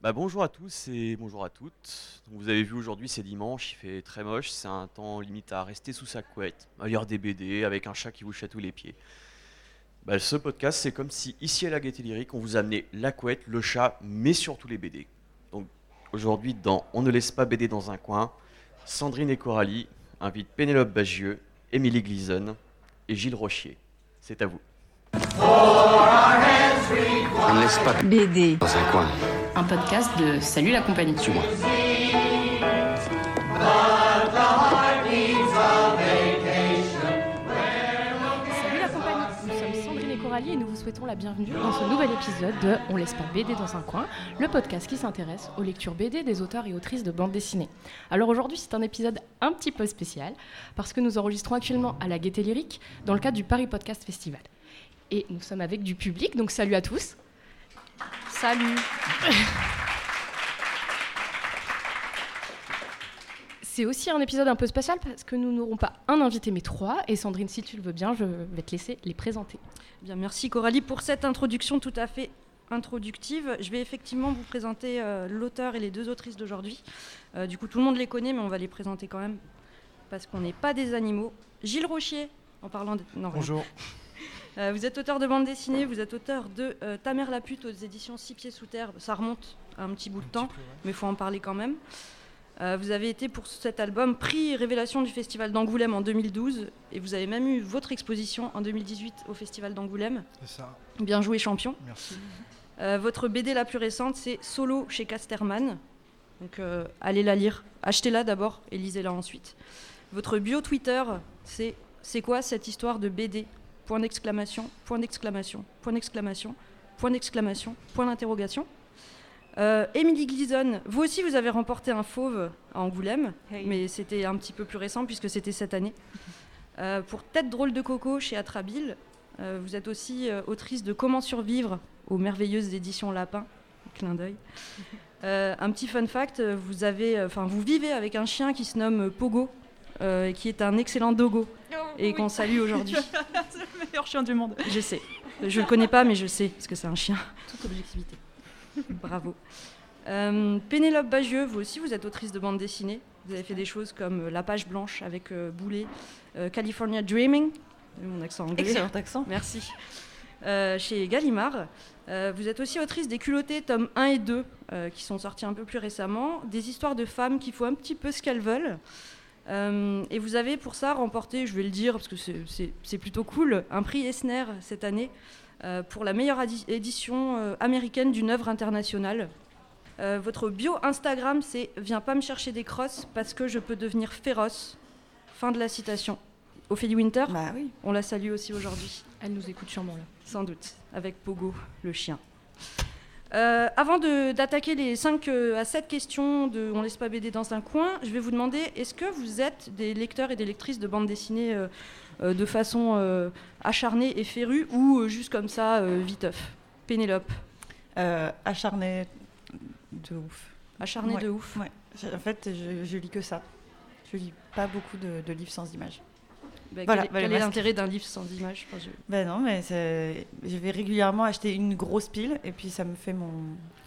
Bah, bonjour à tous et bonjour à toutes. Donc, vous avez vu aujourd'hui c'est dimanche, il fait très moche, c'est un temps limite à rester sous sa couette, à lire des BD avec un chat qui vous chatouille les pieds. Bah, ce podcast c'est comme si ici à la Gaieté Lyrique on vous amenait la couette, le chat, mais surtout les BD. Donc aujourd'hui dans On ne laisse pas BD dans un coin, Sandrine et Coralie invitent Pénélope Bagieux, Émilie Gleason et Gilles Rochier. C'est à vous. On ne laisse pas BD. dans un coin. Un podcast de Salut la compagnie. Suis-moi. Salut la compagnie, nous sommes Sandrine et Coralie et nous vous souhaitons la bienvenue dans ce nouvel épisode de On laisse pas BD dans un coin, le podcast qui s'intéresse aux lectures BD des auteurs et autrices de bande dessinée. Alors aujourd'hui c'est un épisode un petit peu spécial parce que nous enregistrons actuellement à la Gaieté Lyrique dans le cadre du Paris Podcast Festival. Et nous sommes avec du public, donc salut à tous. Salut C'est aussi un épisode un peu spécial parce que nous n'aurons pas un invité mais trois. Et Sandrine, si tu le veux bien, je vais te laisser les présenter. Bien, merci Coralie pour cette introduction tout à fait introductive. Je vais effectivement vous présenter euh, l'auteur et les deux autrices d'aujourd'hui. Euh, du coup, tout le monde les connaît, mais on va les présenter quand même parce qu'on n'est pas des animaux. Gilles Rochier, en parlant de... non, rien. Euh, vous êtes auteur de bande dessinée, vous êtes auteur de euh, Ta mère la pute aux éditions Six Pieds Sous Terre. Ça remonte à un petit bout de temps, mais il faut en parler quand même. Euh, vous avez été pour cet album prix Révélation du Festival d'Angoulême en 2012 et vous avez même eu votre exposition en 2018 au Festival d'Angoulême. C'est ça. Bien joué champion. Merci. Votre BD la plus récente, c'est Solo chez Casterman. Donc allez la lire. Achetez-la d'abord et lisez-la ensuite. Votre bio Twitter, c'est c'est quoi cette histoire de BD Point d'exclamation, point d'exclamation, point d'exclamation, point d'exclamation, point d'interrogation. Euh, Émilie Gleason, vous aussi vous avez remporté un fauve à Angoulême, mais c'était un petit peu plus récent puisque c'était cette année. Euh, pour Tête drôle de coco chez Atrabile, euh, vous êtes aussi euh, autrice de Comment survivre aux merveilleuses éditions Lapin. Clin d'œil. Euh, un petit fun fact, euh, vous, avez, vous vivez avec un chien qui se nomme Pogo, euh, qui est un excellent dogo, et qu'on salue aujourd'hui. Meilleur chien du monde. Je sais. Je le connais pas, mais je sais, parce que c'est un chien. Toute objectivité. Bravo. Euh, Pénélope Bagieux, vous aussi, vous êtes autrice de bande dessinée. Vous avez fait des choses comme euh, La page blanche avec euh, Boulet, euh, California Dreaming, mon accent anglais. Excellent accent. Merci. Euh, chez Gallimard. Euh, vous êtes aussi autrice des Culottés, tomes 1 et 2, euh, qui sont sortis un peu plus récemment. Des histoires de femmes qui font un petit peu ce qu'elles veulent. Euh, et vous avez pour ça remporté, je vais le dire parce que c'est- plutôt cool, un prix Esner cette année euh, pour la meilleure édition euh, américaine d'une œuvre internationale. Euh, votre bio Instagram, c'est Viens pas me chercher des crosses parce que je peux devenir féroce. Fin de la citation. Ophélie Winter, Bah oui. on la salue aussi aujourd'hui. Elle nous écoute sûrement là. Sans doute, avec Pogo, le chien. Euh, avant d'attaquer les 5 à 7 questions de On laisse pas BD dans un coin, je vais vous demander est-ce que vous êtes des lecteurs et des lectrices de bande dessinée euh, euh, de façon euh, acharnée et férue ou euh, juste comme ça, euh, viteuf? Pénélope, Euh, acharné de ouf. acharnée Ouais. de ouf. Ouais. En fait, je, je lis que ça. Je lis pas beaucoup de, de livres sans images. Bah, Voilà, quel est- quel l'intérêt d'un livre sans image Enfin, je- Ben non, mais je vais régulièrement acheter une grosse pile et puis ça me fait mon,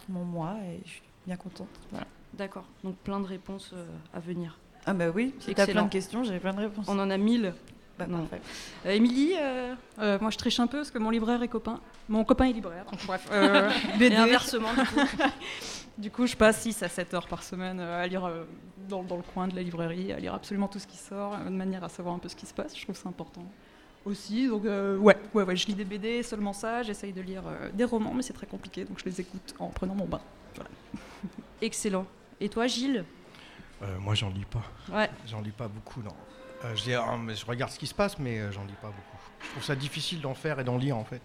mon mois et je suis bien contente. Voilà. D'accord, donc plein de réponses euh, à venir. Ah bah oui, si t'as plein de questions, j'ai plein de réponses. On en a 1000. Bah, non. parfait. Euh, Émilie, euh, Euh, moi, je triche un peu parce que mon libraire est copain. Mon copain est libraire. Bref. euh, et BD. inversement, du coup. Du coup, je passe 6 à 7 heures par semaine euh, à lire euh, dans, dans le coin de la librairie, à lire absolument tout ce qui sort, euh, de manière à savoir un peu ce qui se passe. Je trouve ça important aussi. Donc, euh, ouais, ouais, ouais, je lis des BD, seulement ça. J'essaye de lire euh, des romans, mais c'est très compliqué, donc je les écoute en prenant mon bain. Excellent. Et toi, Gilles? Euh, moi, j'en lis pas. Ouais. J'en lis pas beaucoup, non. Euh, je, dis, mais je regarde ce qui se passe, mais euh, j'en lis pas beaucoup. Je trouve ça difficile d'en faire et d'en lire, en fait.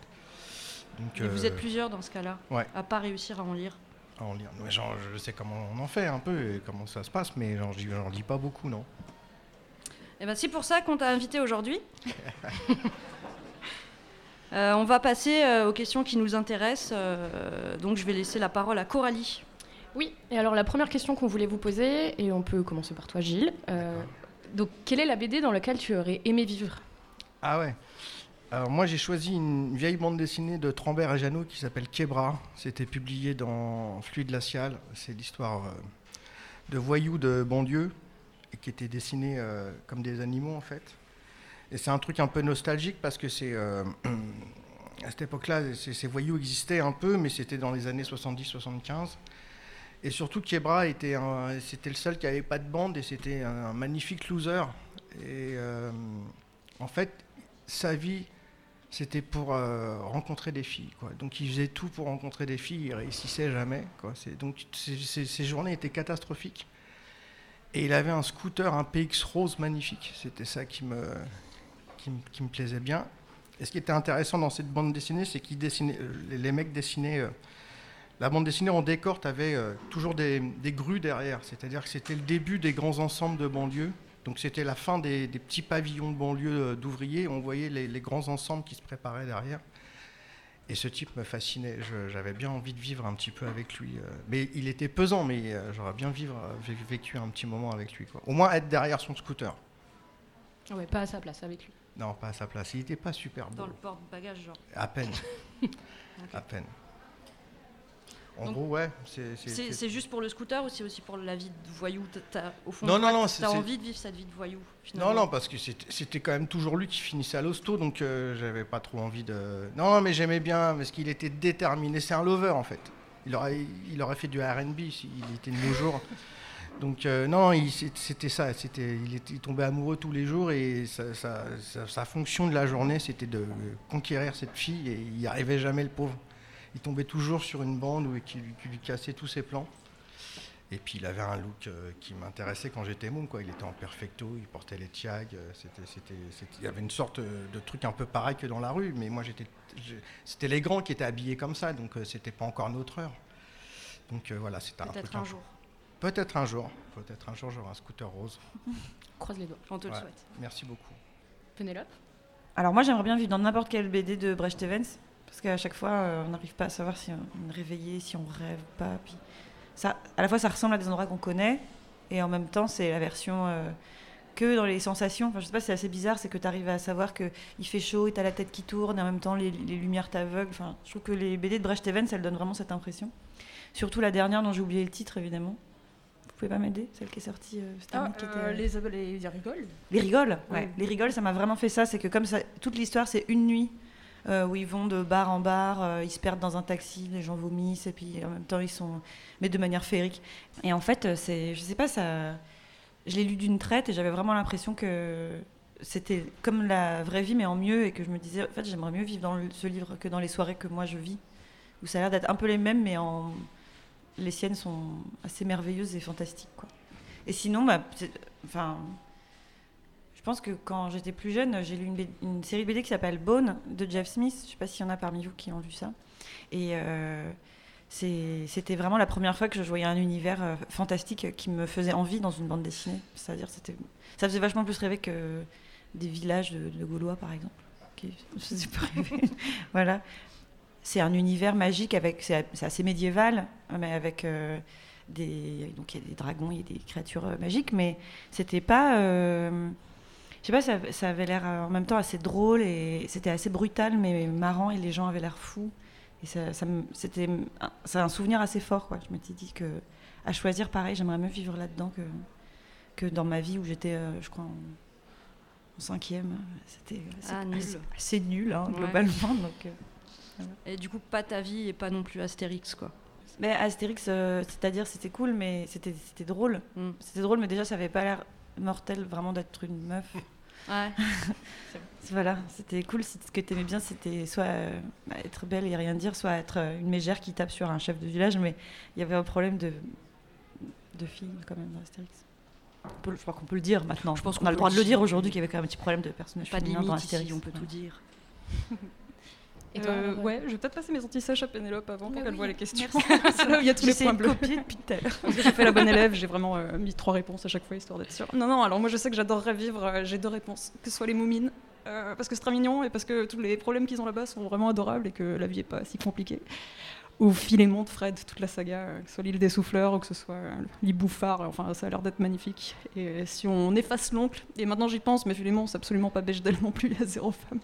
Donc, Et vous êtes plusieurs dans ce cas-là, ouais. à pas réussir à en lire. À en lire. Mais genre, je sais comment on en fait un peu et comment ça se passe, mais j'en j'en lis pas beaucoup, non. Et ben c'est pour ça qu'on t'a invité aujourd'hui. Euh, on va passer euh, aux questions qui nous intéressent. euh, donc je vais laisser la parole à Coralie. Oui, et alors la première question qu'on voulait vous poser, et on peut commencer par toi Gilles. euh, donc quelle est la BD dans laquelle tu aurais aimé vivre? Ah ouais. Alors moi j'ai choisi une vieille bande dessinée de Trambert et Jeannot qui s'appelle Kebra. C'était publié dans Fluide glacial. C'est l'histoire euh, de voyous de banlieue et qui était dessinée euh, comme des animaux en fait. Et c'est un truc un peu nostalgique parce que c'est euh, à cette époque-là, ces voyous existaient un peu, mais c'était dans les années 70-75. Et surtout, Kebra était, c'était le seul qui n'avait pas de bande et c'était un, magnifique loser. Et en fait, sa vie, c'était pour euh, rencontrer des filles. Quoi. Donc il faisait tout pour rencontrer des filles, il réussissait jamais. Quoi. Donc ces- journées étaient catastrophiques. Et il avait un scooter, un PX rose magnifique. C'était ça qui me, qui, me- plaisait bien. Et ce qui était intéressant dans cette bande dessinée, c'est qu'ils dessinaient, euh, les, mecs dessinaient. euh, la bande dessinée en décor, tu avais toujours des, des grues derrière. C'est-à-dire que c'était le début des grands ensembles de banlieue. Donc c'était la fin des, des petits pavillons de banlieue euh, d'ouvriers. On voyait les, les grands ensembles qui se préparaient derrière. Et ce type me fascinait. J'avais bien envie de vivre un petit peu avec lui. euh. Mais il était pesant, mais euh, j'aurais bien vivre, vé- vécu un petit moment avec lui. Quoi. Au moins être derrière son scooter. Ouais, pas à sa place avec lui. Non, pas à sa place. Il n'était pas super beau. Dans le porte-bagages, genre. À peine. À peine. En Donc, gros, ouais. c'est- juste pour le scooter ou c'est aussi pour la vie de voyou? T'as- t'as- Au fond, Non, non, non, T'as envie de vivre cette vie de voyou finalement? Non, non, parce que c'était quand même toujours lui qui finissait à l'hosto, donc euh, j'avais pas trop envie de. Non, mais j'aimais bien parce qu'il était déterminé. C'est un lover en fait. Il aurait, il aurait fait du RB s'il était de nos jours. Donc euh, non, c'était ça. C'était, il, était, il tombait amoureux tous les jours et sa, sa- sa- sa fonction de la journée, c'était de conquérir cette fille et il n'y arrivait jamais le pauvre. Il tombait toujours sur une bande où, qui, lui- qui lui cassait tous ses plans. Et puis il avait un look euh, qui m'intéressait quand j'étais môme. Quoi. Il était en perfecto, il portait les tiags. euh, C'était, c'était, c'était- il y avait une sorte euh, de truc un peu pareil que dans la rue. Mais moi, j'étais, c'était les grands qui étaient habillés comme ça, donc euh, c'était pas encore notre heure. Donc euh, voilà, c'était un truc. Peut-être un jour. Peut-être un jour. Peut-être un jour, j'aurai un scooter rose. Croise les doigts. On te le souhaite. Merci beaucoup. Pénélope? Alors moi j'aimerais bien vivre dans n'importe quel BD de Brecht Evans parce qu'à chaque fois euh, on n'arrive pas à savoir si on est réveillé, si on rêve ou pas. Puis ça, à la fois ça ressemble à des endroits qu'on connaît et en même temps c'est la version euh, que dans les sensations. Enfin je sais pas, c'est assez bizarre, c'est que tu arrives à savoir que il fait chaud et t'as la tête qui tourne et en même temps les, les lumières t'aveuglent. Enfin je trouve que les BD de Brecht Evans elles donnent vraiment cette impression. Surtout la dernière dont j'ai oublié le titre évidemment. Vous pouvez pas m'aider? Celle qui est sortie euh, cette année, qui était, euh, les, les, les rigoles. les rigoles, ouais. Les rigoles, ça m'a vraiment fait ça. C'est que comme ça, toute l'histoire, c'est une nuit euh, où ils vont de bar en bar, euh, ils se perdent dans un taxi, les gens vomissent et puis en même temps ils sont, mais de manière féerique. Et en fait, euh, c'est, je sais pas, ça, je l'ai lu d'une traite et j'avais vraiment l'impression que c'était comme la vraie vie mais en mieux et que je me disais, en fait, j'aimerais mieux vivre dans ce livre que dans les soirées que moi je vis, où ça a l'air d'être un peu les mêmes mais les siennes sont assez merveilleuses et fantastiques quoi. Et sinon, bah, enfin, pense que quand j'étais plus jeune, j'ai lu une, une série BD qui s'appelle Bone de Jeff Smith. Je ne sais pas s'il y en a parmi vous qui ont lu ça. Et euh, c'était vraiment la première fois que je voyais un univers euh, fantastique qui me faisait envie dans une bande dessinée. C'est-à-dire, ça faisait vachement plus rêver que des villages de, de Gaulois, par exemple. Voilà. C'est un univers magique avec, c'est assez médiéval, mais avec euh, des, donc il y a des dragons, il y a des créatures magiques, mais c'était pas, je sais pas, ça, ça avait l'air euh, en même temps assez drôle et c'était assez brutal mais marrant et les gens avaient l'air fous et ça, ça c'était, un- c'est un souvenir assez fort quoi. Je m'étais dit que à choisir pareil, j'aimerais mieux vivre là-dedans que que dans ma vie où j'étais, euh, je crois en, en cinquième, c'était assez, Ah, nul. assez- assez nul hein, Ouais. globalement donc. euh, Et du coup, pas ta vie et pas non plus Astérix, quoi. Mais Astérix, euh, c'est-à-dire c'était cool, mais c'était c'était drôle. Mm. C'était drôle, mais déjà ça avait pas l'air mortel vraiment d'être une meuf. Ouais. voilà, c'était cool. Ce que t'aimais bien, c'était soit euh, être belle et rien dire, soit être euh, une mégère qui tape sur un chef de village. Mais il y avait un problème de de filles quand même dans Astérix. Peut je crois qu'on peut le dire maintenant. Je pense qu'on a le droit de le dire aujourd'hui qu'il y avait quand même un petit problème de personnage Pas de féminin dans limite Astérix. ici, on peut tout dire. Et toi, Euh, ouais. je vais peut-être passer mes anti-sèches à Pénélope avant pour qu'elle oui, voit les questions. C'est là où il y a tous les points bleus. copier depuis tout à l'heure. Parce que j'ai fait la bonne élève, j'ai vraiment euh, mis trois réponses à chaque fois histoire d'être sûre. Non, non, alors moi je sais que j'adorerais vivre, euh, j'ai deux réponses. Que ce soit les moumines, parce que c'est très mignon et parce que tous les problèmes qu'ils ont là-bas sont vraiment adorables et que la vie est pas si compliquée. Ou Philémon de Fred, toute la saga, euh, que ce soit l'île des souffleurs ou que ce soit euh, l'île Bouffard, enfin ça a l'air d'être magnifique. Et euh, si on efface l'oncle, et maintenant j'y pense, mais Philémon c'est absolument pas Bechdel non plus, il y a zéro femme,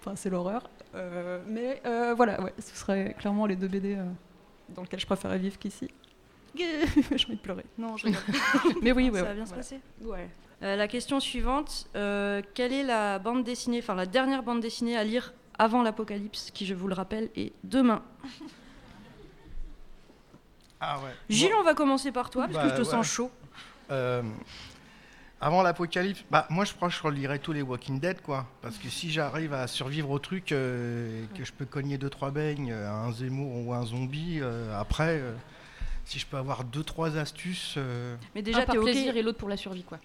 enfin c'est l'horreur. Euh, mais euh, voilà, ouais, ce serait clairement les deux BD euh, dans lesquels je préférais vivre qu'ici. J'ai envie de pleurer. Non, je rigole. mais oui, ouais, Ça va bien se passer Ouais. Euh, La question suivante euh, quelle est la bande dessinée, enfin la dernière bande dessinée à lire avant l'apocalypse, qui je vous le rappelle est demain? Ah ouais. Gilles, on va commencer par toi, parce Bah, que je te ouais. sens chaud. Euh, avant l'apocalypse, bah moi je crois que je relirais tous les Walking Dead quoi. Parce que si j'arrive à survivre au truc, euh, et que je peux cogner deux trois beignes à un Zemmour ou un zombie, euh, après, euh, si je peux avoir deux trois astuces. euh, Mais Déjà, déjà, un par t'es ok, plaisir et l'autre pour la survie, quoi.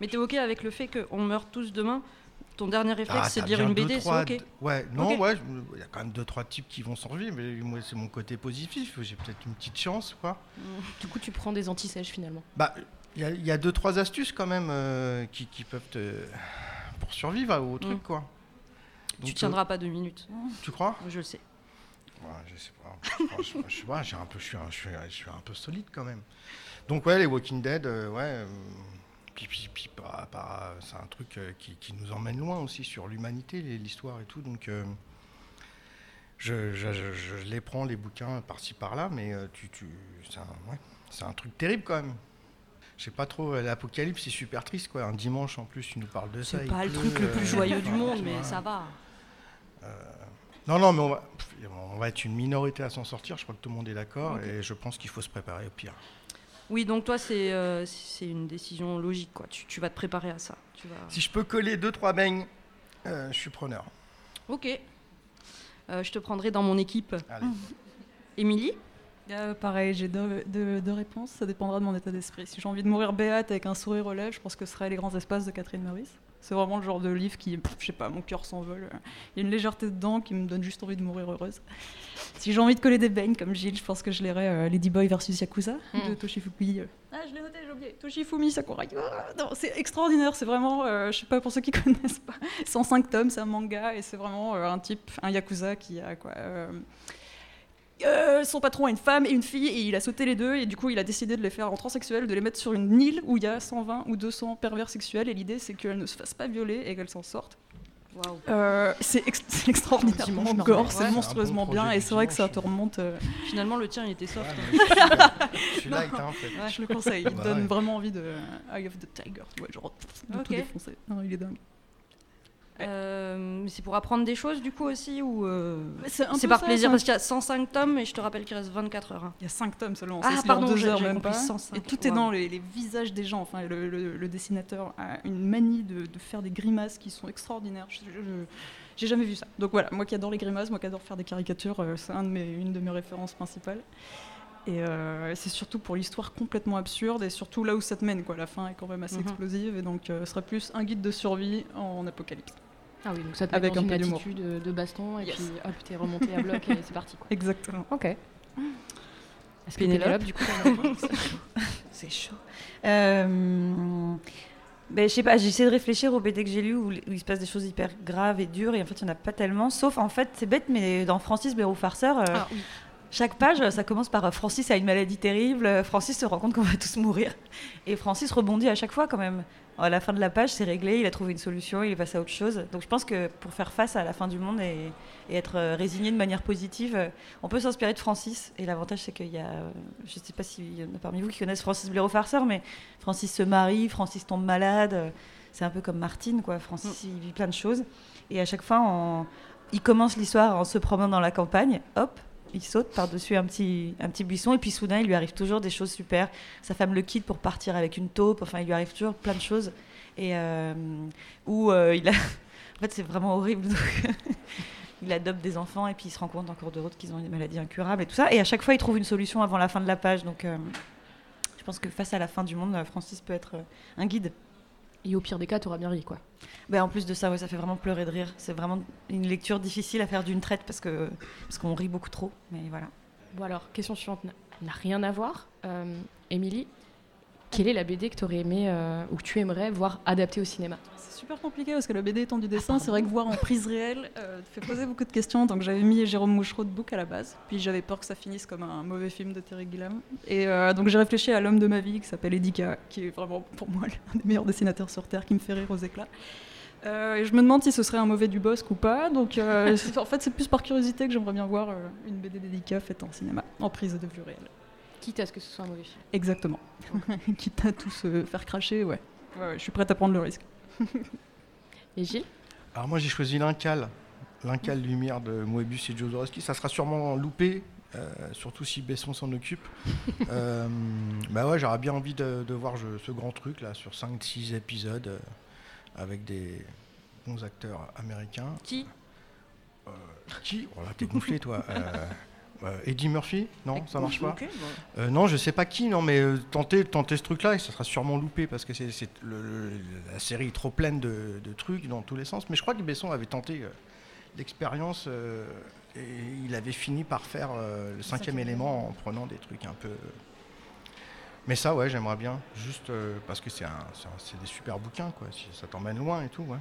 mais t'es ok avec le fait qu'on meurt tous demain Ton dernier réflexe, ah, c'est de lire une BD, c'est ok Ouais, non, ouais, il y a quand même deux trois types qui vont survivre, mais moi c'est mon côté positif. J'ai peut-être une petite chance quoi. Du coup, tu prends des anti-sèches finalement. Bah, il y, a- il y a deux trois astuces quand même euh, qui, qui peuvent te pour survivre au truc Mm. quoi. Tu tiendras pas deux minutes, euh, tu crois? Je le sais. Ouais, je sais pas. Franchement, je, sais pas, j'ai un peu, je, suis un, je, suis, je suis un peu solide quand même. Donc ouais, les Walking Dead, euh, ouais. Euh, puis, puis, par- c'est un truc euh, qui, qui nous emmène loin aussi sur l'humanité, l'histoire et tout. Donc euh, je, je- je- je les prends, les bouquins, par-ci par-là, mais euh, tu, tu, c'est, un, ouais, c'est un truc terrible quand même. Je sais pas trop, euh, l'apocalypse c'est super triste quoi. Un dimanche en plus, tu nous parles de ça. C'est pas le pleut, truc le euh, plus joyeux du monde, mais ça va. Non, non, mais on va, pff, on va être une minorité à s'en sortir. Je crois que tout le monde est d'accord et je pense qu'il faut se préparer au pire. Oui, donc toi, c'est euh, c'est une décision logique, quoi. Tu, tu vas te préparer à ça. Tu vas... Si je peux coller deux trois beignes, euh, je suis preneur. Ok. Euh, je te prendrai dans mon équipe. Émilie Euh, pareil, j'ai deux, deux- deux réponses, ça dépendra de mon état d'esprit. Si j'ai envie de mourir béate avec un sourire aux lèvres, je pense que ce serait Les Grands Espaces de Catherine Meurice. C'est vraiment le genre de livre qui, je sais pas, mon cœur s'envole. Il y a une légèreté dedans qui me donne juste envie de mourir heureuse. Si j'ai envie de coller des beignes comme Gilles, je pense que je lirais euh, Ladyboy versus Yakuza de Mm. Toshifumi. Ah, je l'ai noté, j'ai oublié. Toshifumi Sakurai. Non, c'est extraordinaire, c'est vraiment, euh, je sais pas pour ceux qui connaissent pas, 105 tomes, c'est un manga et c'est vraiment euh, un type, un Yakuza qui a quoi. Euh, euh, son patron a une femme et une fille et il a sauté les deux et du coup il a décidé de les faire en transsexuels, de les mettre sur une île où il y a 120 ou 200 pervers sexuels et l'idée c'est qu'elles ne se fassent pas violer et qu'elles s'en sortent. Euh, c'est ex- c'est extraordinairement gore, Ouais, c'est bon monstrueusement bien et c'est vrai que ça dimanche. te remonte. euh, Finalement, le tien, il était soft. Ouais, hein. je suis light. Je suis light, hein, en fait. je le conseille, il Bah donne ouais. vraiment envie de Eye of the Tiger, tu vois, genre de Ok. tout défoncer. Non, il est dingue. Euh, c'est pour apprendre des choses, du coup, aussi ou euh, C'est par ça, plaisir, parce qu'il y a 105 tomes et je te rappelle qu'il reste 24 heures. hein. Il y a 5 tomes seulement, Ah, pardon, en 2 j'ai- heures même pas. 105, Et tout est dans les, les visages des gens. Enfin, le, le- le dessinateur a une manie de, de faire des grimaces qui sont extraordinaires. Je- je- je- J'ai jamais vu ça. Donc voilà, moi qui adore les grimaces, moi qui adore faire des caricatures, euh, c'est un de mes, une de mes références principales. Et euh, c'est surtout pour l'histoire complètement absurde et surtout là où ça te mène. Quoi. La fin est quand même assez Mhm. explosive et donc euh, ce serait plus un guide de survie en apocalypse. Ah oui, donc ça te Avec met dans un une peu attitude euh, de baston et Yes. puis hop, t'es remonté à bloc et c'est parti. Quoi. Exactement. Ok. Est-ce que Pénélope du coup, C'est chaud. Euh, ben, je sais pas, j'essaie de réfléchir aux BD que j'ai lus où, où il se passe des choses hyper graves et dures et en fait il n'y en a pas tellement. Sauf en fait, c'est bête, mais dans Francis Bérou Farceur, euh, Ah oui. chaque page ça commence par euh, Francis a une maladie terrible, Francis se rend compte qu'on va tous mourir. Et Francis rebondit à chaque fois quand même. À la fin de la page, c'est réglé, il a trouvé une solution, il est passé à autre chose. Donc je pense que pour faire face à la fin du monde et, et être euh, résigné de manière positive, euh, on peut s'inspirer de Francis. Et l'avantage, c'est qu'il y a, euh, je ne sais pas s'il y en a parmi vous qui connaissent Francis Blaireau Farceur, mais Francis se marie, Francis tombe malade. C'est un peu comme Martine, quoi. Francis, il vit plein de choses. Et à chaque fois, on- il commence l'histoire en se promenant dans la campagne. Hop, il saute par-dessus un petit, un petit buisson. Et puis soudain, il lui arrive toujours des choses super. Sa femme le quitte pour partir avec une taupe. Enfin, il lui arrive toujours plein de choses. Et euh, où euh, il a. en fait, c'est vraiment horrible. Il adopte des enfants et puis il se rend compte en cours de route qu'ils ont des maladies incurables et tout ça. Et à chaque fois, il trouve une solution avant la fin de la page. Donc, euh, je pense que face à la fin du monde, Francis peut être un guide. Et au pire des cas, t'auras bien ri, quoi. Ben, en plus de ça, ouais, ça fait vraiment pleurer de rire. C'est vraiment une lecture difficile à faire d'une traite parce que parce qu'on rit beaucoup trop. Mais voilà. Bon alors, question suivante n'a- n'a rien à voir. Euh, Émilie, quelle est la BD que tu aurais aimé euh, ou que tu aimerais voir adaptée au cinéma? C'est super compliqué parce que la BD étant du dessin, c'est vrai que voir en prise réelle euh, fait poser beaucoup de questions. Donc j'avais mis Jérôme Mouchereau de Book à la base, puis j'avais peur que ça finisse comme un mauvais film de Terry Gilliam. Et euh, donc j'ai réfléchi à l'homme de ma vie qui s'appelle Edika, qui est vraiment pour moi l'un des meilleurs dessinateurs sur Terre, qui me fait rire aux éclats. Euh, et je me demande si ce serait un mauvais du Bosque ou pas. Donc euh, c'est- en fait c'est plus par curiosité que j'aimerais bien voir euh, une BD d'Edika faite en cinéma, en prise de vue réelle. Quitte à ce que ce soit un mauvais film. Exactement. Quitte à tout se faire cracher, ouais. Ouais, ouais, je suis prête à prendre le risque. Et Gilles? Alors moi j'ai choisi l'Incal, l'Incal Lumière de Moebius et Jodorowsky. Ça sera sûrement loupé, euh, surtout si Besson s'en occupe. Euh, bah ouais, j'aurais bien envie de, de voir je- ce grand truc là sur 5-6 épisodes euh, avec des bons acteurs américains. Qui? Euh, qui? Oh là t'es gonflé toi. Euh, Eddie Murphy Non, ça marche pas. Bon. Euh, non, je sais pas qui, non, mais euh, tentez, tentez ce truc-là et ça sera sûrement loupé parce que c'est, c'est le- le- la série est trop pleine de, de trucs dans tous les sens. Mais je crois que Besson avait tenté euh, l'expérience et il avait fini par faire le cinquième élément en prenant des trucs un peu. Mais ça, ouais, j'aimerais bien, juste parce que c'est, un, c'est, un- c'est des super bouquins, quoi. si Ça t'emmène loin et tout, ouais.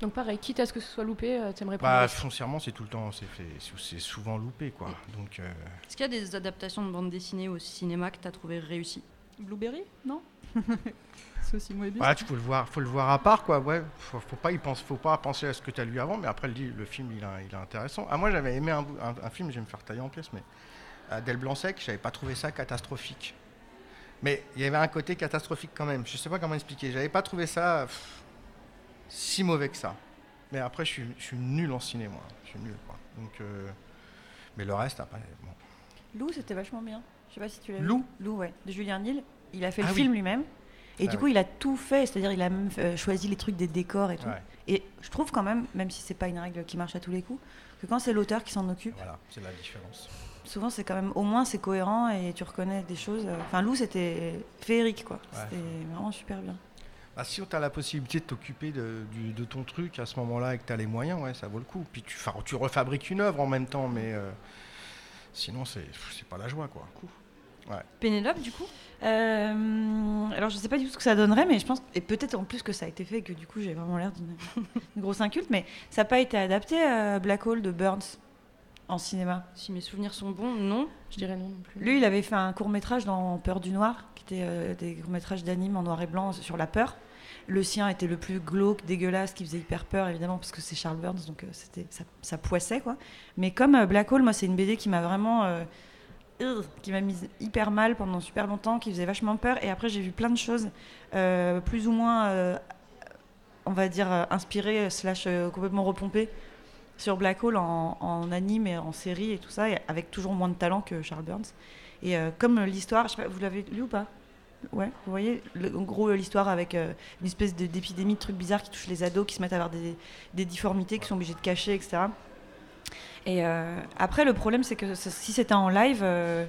Donc pareil, quitte à ce que ce soit loupé, euh, t'aimerais prendre Bah, foncièrement, c'est tout le temps, c'est, fait, c'est, c'est souvent loupé, quoi. Donc. euh, Est-ce qu'il y a des adaptations de bande dessinée au cinéma que tu as trouvé réussies? Blueberry Non? C'est aussi Moebius Voilà, tu faut le voir, faut le voir à part quoi. Ouais, faut, faut pas y penser, faut pas penser à ce que tu as lu avant, mais après le, film il, a- il est intéressant. Ah moi j'avais aimé un, bou- un- un film, je vais me faire tailler en pièces, mais Adèle Blanc-Sec, j'avais pas trouvé ça catastrophique. Mais il y avait un côté catastrophique quand même. Je sais pas comment expliquer. J'avais pas trouvé ça pff, si mauvais que ça. Mais après je suis, je suis nul en ciné moi. Je suis nul quoi. Donc, euh, mais le reste après. Bon. Lou, c'était vachement bien. Je sais pas si tu l'as vu. Lou Lou, ouais, de Julien Nil. Il a fait Ah le oui. film lui-même. Et Ah du coup, il a tout fait, c'est-à-dire il a même euh, choisi les trucs des décors et tout. Ouais, Et je trouve quand même, même si c'est pas une règle qui marche à tous les coups, que quand c'est l'auteur qui s'en occupe, voilà, c'est la différence. souvent c'est quand même, au moins c'est cohérent et tu reconnais des choses. Enfin, Lou, c'était féerique, quoi. Ouais. C'était vraiment super bien. Bah, si tu as la possibilité de t'occuper de, ton truc à ce moment-là et que tu as les moyens, ouais, ça vaut le coup. Puis tu, tu refabriques une œuvre en même temps, mais euh, sinon, c'est pas la joie, quoi. Pénélope, du coup? Euh, alors je sais pas du tout ce que ça donnerait, mais je pense, et peut-être en plus que ça a été fait, et que du coup j'ai vraiment l'air d'une une grosse inculte, mais ça n'a pas été adapté à Black Hole de Burns en cinéma? Si mes souvenirs sont bons, non. Je dirais non non plus. Lui, il avait fait un court métrage dans Peur du noir, qui était euh, des courts métrages d'anime en noir et blanc sur la peur. Le sien était le plus glauque, dégueulasse, qui faisait hyper peur évidemment parce que c'est Charles Burns, donc euh, c'était ça, ça poissait quoi. Mais comme euh, Black Hole, moi c'est une BD qui m'a vraiment euh, qui m'a mise hyper mal pendant super longtemps, qui faisait vachement peur. Et après, j'ai vu plein de choses plus ou moins, on va dire, inspirées, slash complètement repompées sur Black Hole en, anime et en série et tout ça, avec toujours moins de talent que Charles Burns. Et comme l'histoire, je sais pas, vous l'avez lu ou pas? Ouais, vous voyez, le- en gros, l'histoire avec euh, une espèce d'épidémie de trucs bizarres qui touchent les ados, qui se mettent à avoir des, des difformités, qui sont obligés de cacher, etc. Et euh, après, le problème, c'est que ce- si c'était en live, euh,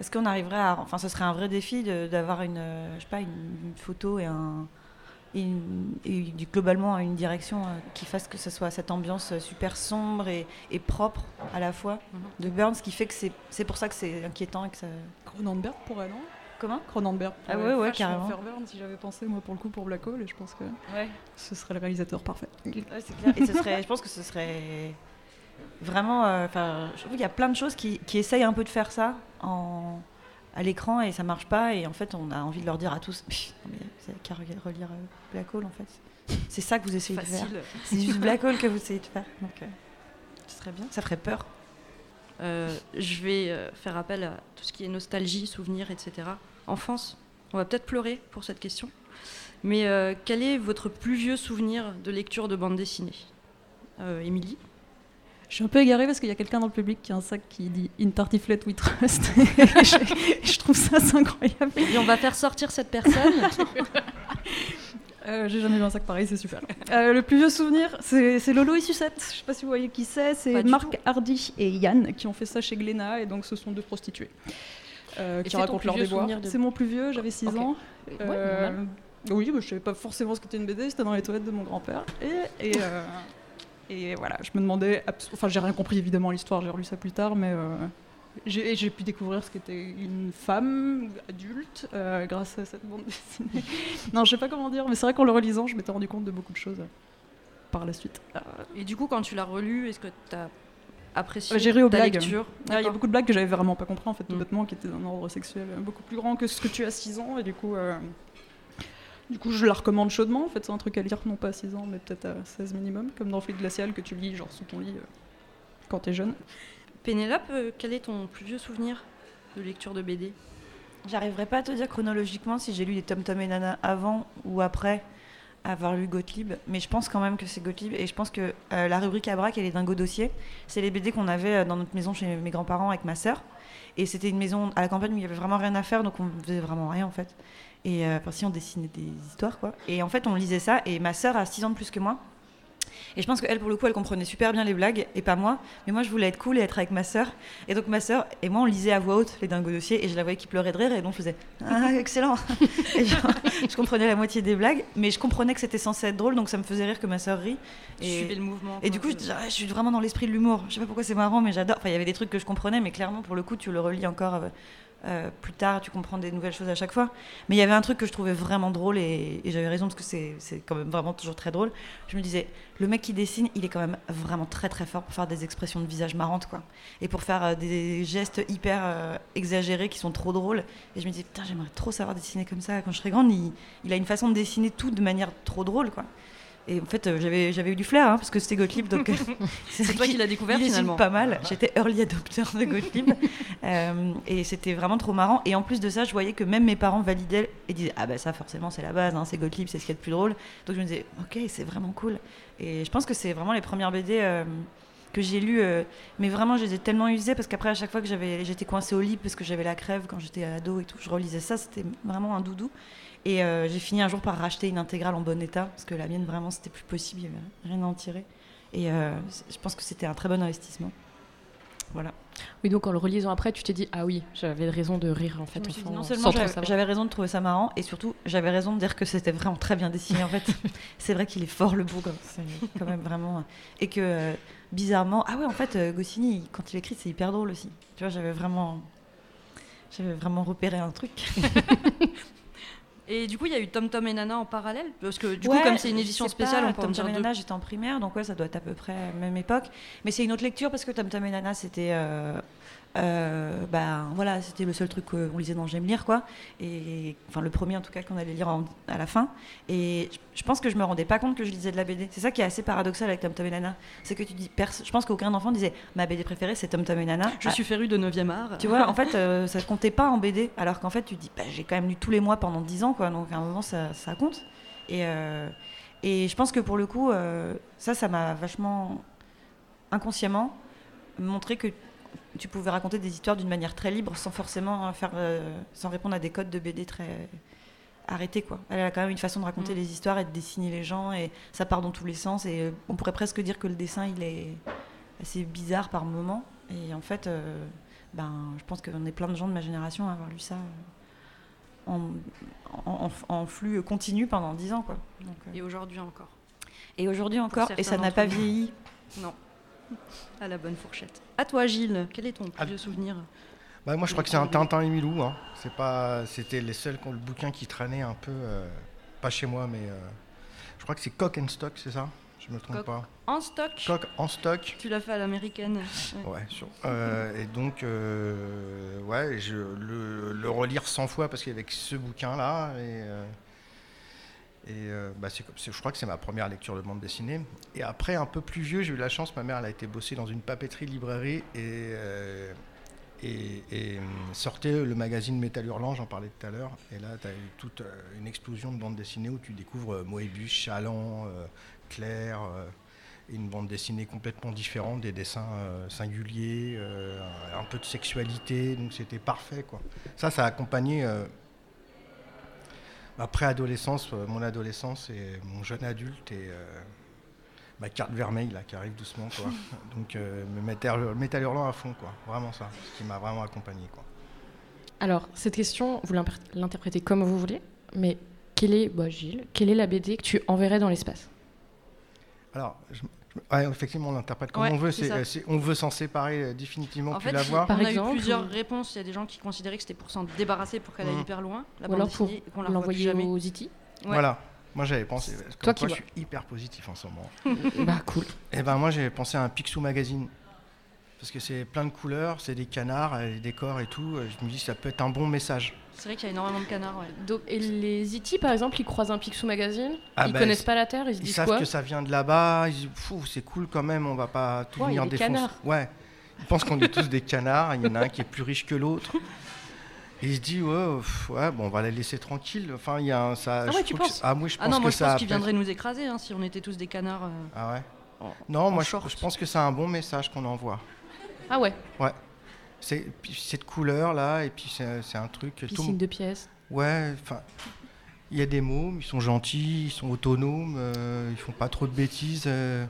est-ce qu'on arriverait à. Enfin, ce serait un vrai défi d'avoir une, je sais pas, une, photo et un. Et, une- et du- globalement une direction qui fasse que ce soit cette ambiance super sombre et, et propre à la fois de Burns, qui fait que c'est c'est pour ça que c'est inquiétant et que ça. Cronenberg pourrait, non? Comment Cronenberg Ah ouais, ouais, carrément. faire Verne si j'avais pensé, moi, pour le coup, pour Black Hole, et je pense que Ouais. ce serait le réalisateur parfait. c'est clair. Et ce serait, je pense que ce serait vraiment. euh, Enfin, je trouve qu'il y a plein de choses qui, qui essayent un peu de faire ça en, à l'écran et ça marche pas. Et en fait, on a envie de leur dire à tous mais vous avez qu'à re- relire euh, Black Hole en fait. C'est ça que vous essayez de faire. C'est juste Black Hole que vous essayez de faire. Donc, euh, ce serait bien. Ça ferait peur. Euh, je vais euh, faire appel à tout ce qui est nostalgie, souvenirs, etc. Enfance, on va peut-être pleurer pour cette question. Mais euh, quel est votre plus vieux souvenir de lecture de bande dessinée? Euh, Émilie? Je suis un peu égarée parce qu'il y a quelqu'un dans le public qui a un sac qui dit In Tartiflette we trust. je, je trouve ça incroyable. Bien, on va faire sortir cette personne. Euh, J'ai jamais vu un sac pareil, c'est super. Euh, le plus vieux souvenir, c'est Lolo et Sucette. Je sais pas si vous voyez qui c'est. C'est Marc Hardy et Yann qui ont fait ça chez Glénat et donc ce sont deux prostituées. euh, qui racontent leur déboire. de- C'est mon plus vieux, j'avais 6 Ok. ans. Ouais, Euh, oui, bah, je savais pas forcément ce qu'était une BD, c'était dans les toilettes de mon grand-père. Et, et, et voilà, je me demandais. Enfin, j'ai rien compris évidemment l'histoire, j'ai relu ça plus tard, mais j'ai j'ai pu découvrir ce qu'était une femme adulte euh, grâce à cette bande dessinée. non, je sais pas comment dire, mais c'est vrai qu'en le relisant, je m'étais rendu compte de beaucoup de choses euh, par la suite. Et du coup, quand tu l'as relu, est-ce que tu as apprécié Euh, j'ai ri aux ta blagues. lecture Ah, Il y a beaucoup de blagues que j'avais vraiment pas compris en fait, Mm. bêtement, qui étaient d'un ordre sexuel euh, beaucoup plus grand que ce que tu as à 6 ans, et du coup, euh, du coup, je la recommande chaudement. En fait, c'est un truc à lire non pas à 6 ans, mais peut-être à 16 minimum, comme dans Fluide glacial que tu lis genre sous ton lit euh, quand t'es jeune. Pénélope, euh, quel est ton plus vieux souvenir de lecture de BD J'arriverai pas à te dire chronologiquement si j'ai lu les Tom Tom et Nana avant ou après avoir lu Gottlieb, mais je pense quand même que c'est Gottlieb et je pense que euh, la rubrique à braque et les dingos dossiers, c'est les BD qu'on avait euh, dans notre maison chez mes grands-parents avec ma sœur. Et c'était une maison à la campagne où il y avait vraiment rien à faire, donc on faisait vraiment rien en fait. Et euh, si on dessinait des histoires quoi. Et en fait, on lisait ça et ma sœur a 6 ans de plus que moi. Et je pense qu'elle, pour le coup, elle comprenait super bien les blagues, et pas moi. Mais moi, je voulais être cool et être avec ma sœur. Et donc, ma sœur et moi, on lisait à voix haute les dingos dossiers, et je la voyais qui pleurait de rire, et donc je faisais Ah, excellent Et genre, Je comprenais la moitié des blagues, mais je comprenais que c'était censé être drôle, donc ça me faisait rire que ma sœur rit. Tu suivais le mouvement. Et du coup, je, disais, Ah, je suis vraiment dans l'esprit de l'humour. Je sais pas pourquoi c'est marrant, mais j'adore. Enfin, il y avait des trucs que je comprenais, mais clairement, pour le coup, tu le relis encore euh, plus tard, tu comprends des nouvelles choses à chaque fois. Mais il y avait un truc que je trouvais vraiment drôle, et, j'avais raison parce que c'est c'est quand même vraiment toujours très drôle. Je me disais, le mec qui dessine, il est quand même vraiment très très fort pour faire des expressions de visage marrantes, quoi. Et pour faire euh, des gestes hyper euh, exagérés qui sont trop drôles. Et je me disais, putain, j'aimerais trop savoir dessiner comme ça quand je serai grande. Il, il a une façon de dessiner tout de manière trop drôle, quoi. Et en fait, euh, j'avais j'avais eu du flair, hein, parce que c'était Gottlieb, donc euh, C'est toi qui l'as découvert finalement. pas mal. J'étais early adopter de Gottlieb. Euh, et c'était vraiment trop marrant. Et en plus de ça, je voyais que même mes parents validaient et disaient Ah, bah ça, forcément, c'est la base, hein, c'est Gottlieb, c'est ce qu'il y a de plus drôle. Donc je me disais Ok, c'est vraiment cool. Et je pense que c'est vraiment les premières BD euh, que j'ai lues. euh, mais vraiment, je les ai tellement usées parce qu'après, à chaque fois que j'avais- j'étais coincée au lit parce que j'avais la crève quand j'étais ado et tout, je relisais ça. C'était vraiment un doudou. Et euh, j'ai fini un jour par racheter une intégrale en bon état parce que la mienne, vraiment, c'était plus possible. Il n'y avait rien à en tirer. Et euh, je pense que c'était un très bon investissement. Voilà. Oui, donc en le relisant après, tu t'es dit ah oui, j'avais raison de rire en fait. dit, non seulement j'avais- raison de trouver ça marrant, et surtout j'avais raison de dire que c'était vraiment très bien dessiné en fait. c'est vrai qu'il est fort le bourg, c'est quand même vraiment. Et que euh, bizarrement, ah ouais, en fait, euh, Goscinny, quand il écrit, c'est hyper drôle aussi. Tu vois, j'avais vraiment. J'avais vraiment repéré un truc. Et du coup, il y a eu Tom Tom et Nana en parallèle Parce que du Ouais, coup, comme c'est une édition spéciale, pas, on peut en Tom dire Tom et. Nana, j'étais en primaire, donc ouais, ça doit être à peu près la même époque. Mais c'est une autre lecture parce que Tom Tom et Nana, c'était. euh, euh, ben voilà, c'était le seul truc qu'on lisait dans J'aime lire, quoi. Et enfin, le premier en tout cas qu'on allait lire en- à la fin. Et je- pense que je me rendais pas compte que je lisais de la BD. C'est ça qui est assez paradoxal avec Tom Tom et Nana. C'est que tu dis. Je pense qu'aucun enfant disait ma BD préférée, c'est Tom Tom et Nana. Je suis féru de 9e art. Tu vois, en fait, euh, ça comptait pas en BD, alors qu'en fait, tu dis, bah, j'ai quand même lu tous les mois pendant 10 ans, quoi, donc à un moment, ça, ça compte. Et, euh, et je pense que pour le coup, euh, ça, ça m'a vachement inconsciemment montré que tu pouvais raconter des histoires d'une manière très libre, sans forcément faire, euh, sans répondre à des codes de BD très arrêtés, quoi. Elle a quand même une façon de raconter Mm. les histoires et de dessiner les gens, et ça part dans tous les sens. Et euh, on pourrait presque dire que le dessin, il est assez bizarre par moment. Et en fait, euh, ben, je pense qu'on est plein de gens de ma génération à avoir lu ça euh, en, en- en- en flux continu pendant 10 ans. Quoi. Donc, euh, Et aujourd'hui encore. et aujourd'hui encore, et ça n'a pas vieilli. Non. À la bonne fourchette. À toi, Gilles, quel est ton plus Ah. vieux souvenir? Bah, moi, je crois que c'est un Tintin et Milou. Hein. C'est pas, c'était les seuls le bouquin qui traînait un peu, euh, pas chez moi, mais euh, je crois que c'est Coq and Stock, c'est ça? Je me trompe Coq. pas. En stock? Coq en stock. Tu l'as fait à l'américaine. Ouais. Ouais, sur- euh, et donc, ouais, je le, le relire 100 fois parce qu'avec ce bouquin-là, et, et euh, bah, c'est- je crois que c'est ma première lecture de bande dessinée. Et après, un peu plus vieux, j'ai eu la chance, ma mère elle a été bossée dans une papeterie librairie et, euh, et, et, hum, sortait le magazine Métal Hurlant, j'en parlais tout à l'heure. Et là, tu as eu toute euh, une explosion de bande dessinée où tu découvres euh, Moebius, Chaland, euh, Claire. euh, une bande dessinée complètement différente, des dessins euh, singuliers, euh, un peu de sexualité, donc c'était parfait. Quoi. Ça, ça a accompagné euh, ma préadolescence, euh, mon adolescence et mon jeune adulte et euh, ma carte vermeille là, qui arrive doucement. Quoi. donc euh, me métal, hurlant à fond, quoi. vraiment ça, ce qui m'a vraiment accompagné. Quoi. Alors, cette question, vous l'interprétez comme vous voulez, mais quelle est, bah, Gilles, quelle est la BD que tu enverrais dans l'espace? Alors, je Ouais, effectivement, on l'interprète comme Ouais, on veut. euh, on veut s'en séparer euh, définitivement, En puis fait, l'avoir. Par on a exemple, eu plusieurs ou- réponses. Il y a des gens qui considéraient que c'était pour s'en débarrasser, pour qu'elle aille Mhm. hyper loin, la Ou alors pour plus l'envoyer jamais. aux Ziti. Ouais. Voilà. Moi, j'avais pensé. parce que Toi qui quoi, je suis hyper positif en ce moment. bah cool. Et ben moi, j'ai pensé à un Picsou Magazine. Parce que c'est plein de couleurs, c'est des canards, euh, des décors et tout. euh, Je me dis, ça peut être un bon message. C'est vrai qu'il y a énormément de canards. ouais. Donc, et les Ziti, par exemple, ils croisent un Picsou Magazine, Ah ils bah, connaissent pas la Terre, ils se Ils disent savent quoi que ça vient de là-bas. Ils disent, c'est cool quand même, on va pas tout Ouais, venir des défoncer. Ouais. Ils pensent qu'on est tous des canards. Il y en a un qui est plus riche que l'autre. Et il se dit, ouais, pff, ouais, bon, on va la laisser tranquille. Enfin, il y a un, ça. Ah je ouais, tu que penses c'est- Ah, moi, je pense Ah non, que moi je ça. pense qu'ils appelle- viendraient nous écraser hein, si on était tous des canards. euh. Ah ouais. En- Non, en moi, je, je pense que c'est un bon message qu'on envoie. Ah ouais, puis cette couleur là, et puis c'est un truc. que tout- piscine de pièces. Ouais, enfin, il y a des mômes, ils sont gentils, ils sont autonomes, euh, ils font pas trop de bêtises. euh.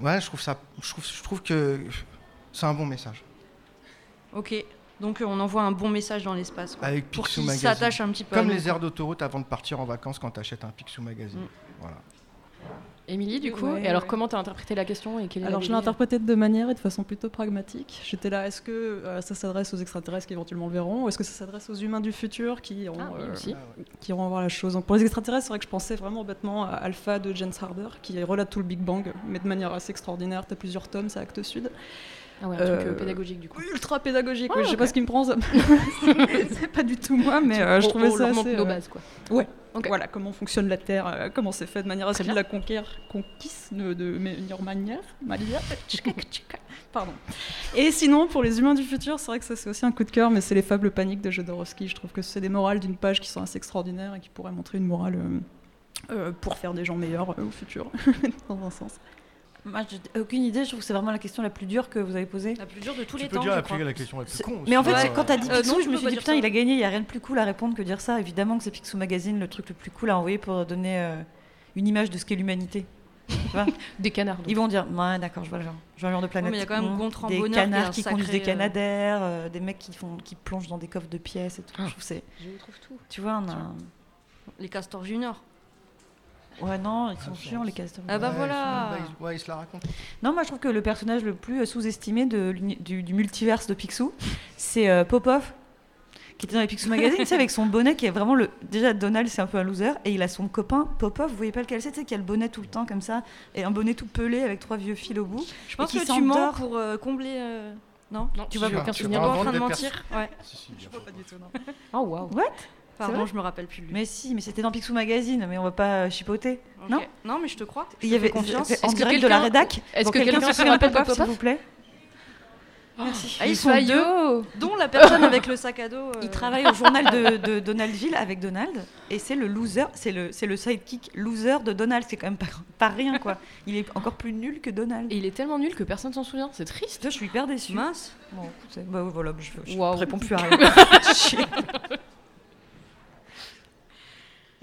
Ouais, je trouve ça, je trouve, je trouve que c'est un bon message. Ok, donc on envoie un bon message dans l'espace. Avec Pour Picsou qu'ils Magazine. s'attachent un petit peu à Comme les aires d'autoroute avant de partir en vacances quand tu achètes un Picsou Magazine. Mm. Voilà. Émilie, du coup, Ouais, et alors ouais. comment t'as interprété la question et quelle Alors je l'ai BD? interprété de deux manières et de façon plutôt pragmatique. J'étais là, est-ce que euh, ça s'adresse aux extraterrestres qui éventuellement le verront ou est-ce que ça s'adresse aux humains du futur qui iront, Ah oui, euh, aussi. qui iront voir la chose Donc pour les extraterrestres, c'est vrai que je pensais vraiment bêtement à Alpha de James Harder qui relate tout le Big Bang, mais de manière assez extraordinaire. T'as plusieurs tomes, c'est Actes Sud. Ah ouais, un truc Euh, euh, pédagogique du coup. Ultra pédagogique, Ah, oui, je sais pas ce qui me prend, ça- c'est pas du tout moi, mais euh, je On- trouvais on ça leur assez, nos bases quoi. Ouais. Ok. Voilà comment fonctionne la Terre, comment c'est fait de manière à ce Très qu'il bien. la conquiert, conquisse de, de meilleure manière. Pardon. Et sinon, pour les humains du futur, c'est vrai que ça c'est aussi un coup de cœur, mais c'est les fables paniques de Jodorowsky. Je trouve que c'est des morales d'une page qui sont assez extraordinaires et qui pourraient montrer une morale euh, pour faire des gens meilleurs euh, au futur, dans un sens. Moi, j'ai aucune idée. Je trouve que c'est vraiment la question la plus dure que vous avez posée. La plus dure de tous Tu les peux temps, dire je la, crois. plus- la question la plus con. Mais en fait, hein. quand t'as dit Euh, Picsou, non, je me suis dit putain, ça. il a gagné, il y a rien de plus cool à répondre que dire ça. Évidemment que c'est Picsou Magazine, le truc le plus cool à envoyer pour donner euh, une image de ce qu'est l'humanité. Des canards. donc. Ils vont dire, ouais, d'accord, je vois le genre. Je vois le genre de planète. mais il y a quand même. Gontran Des Bonheur canards qui sacré, conduisent des euh, canadaires, euh, des mecs qui, font, qui plongent dans des coffres de pièces et tout. Ah. Je trouve que c'est. Je trouve tout. Tu vois, on a. Les castors juniors. Ouais, non, ils sont Ah, chiants, les castors. Ah bah Ouais, voilà. bah, ils- ouais, ils se la racontent. Non, moi je trouve que le personnage le plus sous-estimé du, du multiverse de Picsou, c'est euh, Popov, qui était dans les Picsou Magazine, tu sais, avec son bonnet qui est vraiment le. Déjà, Donald, c'est un peu un loser, et il a son copain Popov, vous voyez pas lequel c'est, tu sais, qui a le bonnet tout le temps comme ça, et un bonnet tout pelé avec trois vieux fils au bout. Je pense que tu mens pour euh, combler. euh, Non Non, Tu vois, aucun tu souvenir. Tu es vas en train de mentir Ouais. Si, si, bien Je vois pas du tout, non. Oh waouh. Pardon, je me rappelle plus. de lui. Mais si, mais c'était dans Picsou Magazine, mais on va pas euh, chipoter. Non Non, mais je te crois. Il y avait confiance. en direct de la rédac. est-ce que quelqu'un se souvient de rappelle de s'il vous plaît Ah, ils sont deux, dont la personne avec le sac à dos. euh, Il travaille au journal de, de Donaldville avec Donald et c'est le loser, c'est le, c'est le sidekick loser de Donald. C'est quand même pas, pas rien quoi. Il est encore plus nul que Donald. Et il est tellement nul que personne s'en souvient. C'est triste. Je suis hyper déçue. Mince. Bon, bah, voilà, je, je Waouh. réponds plus à rien.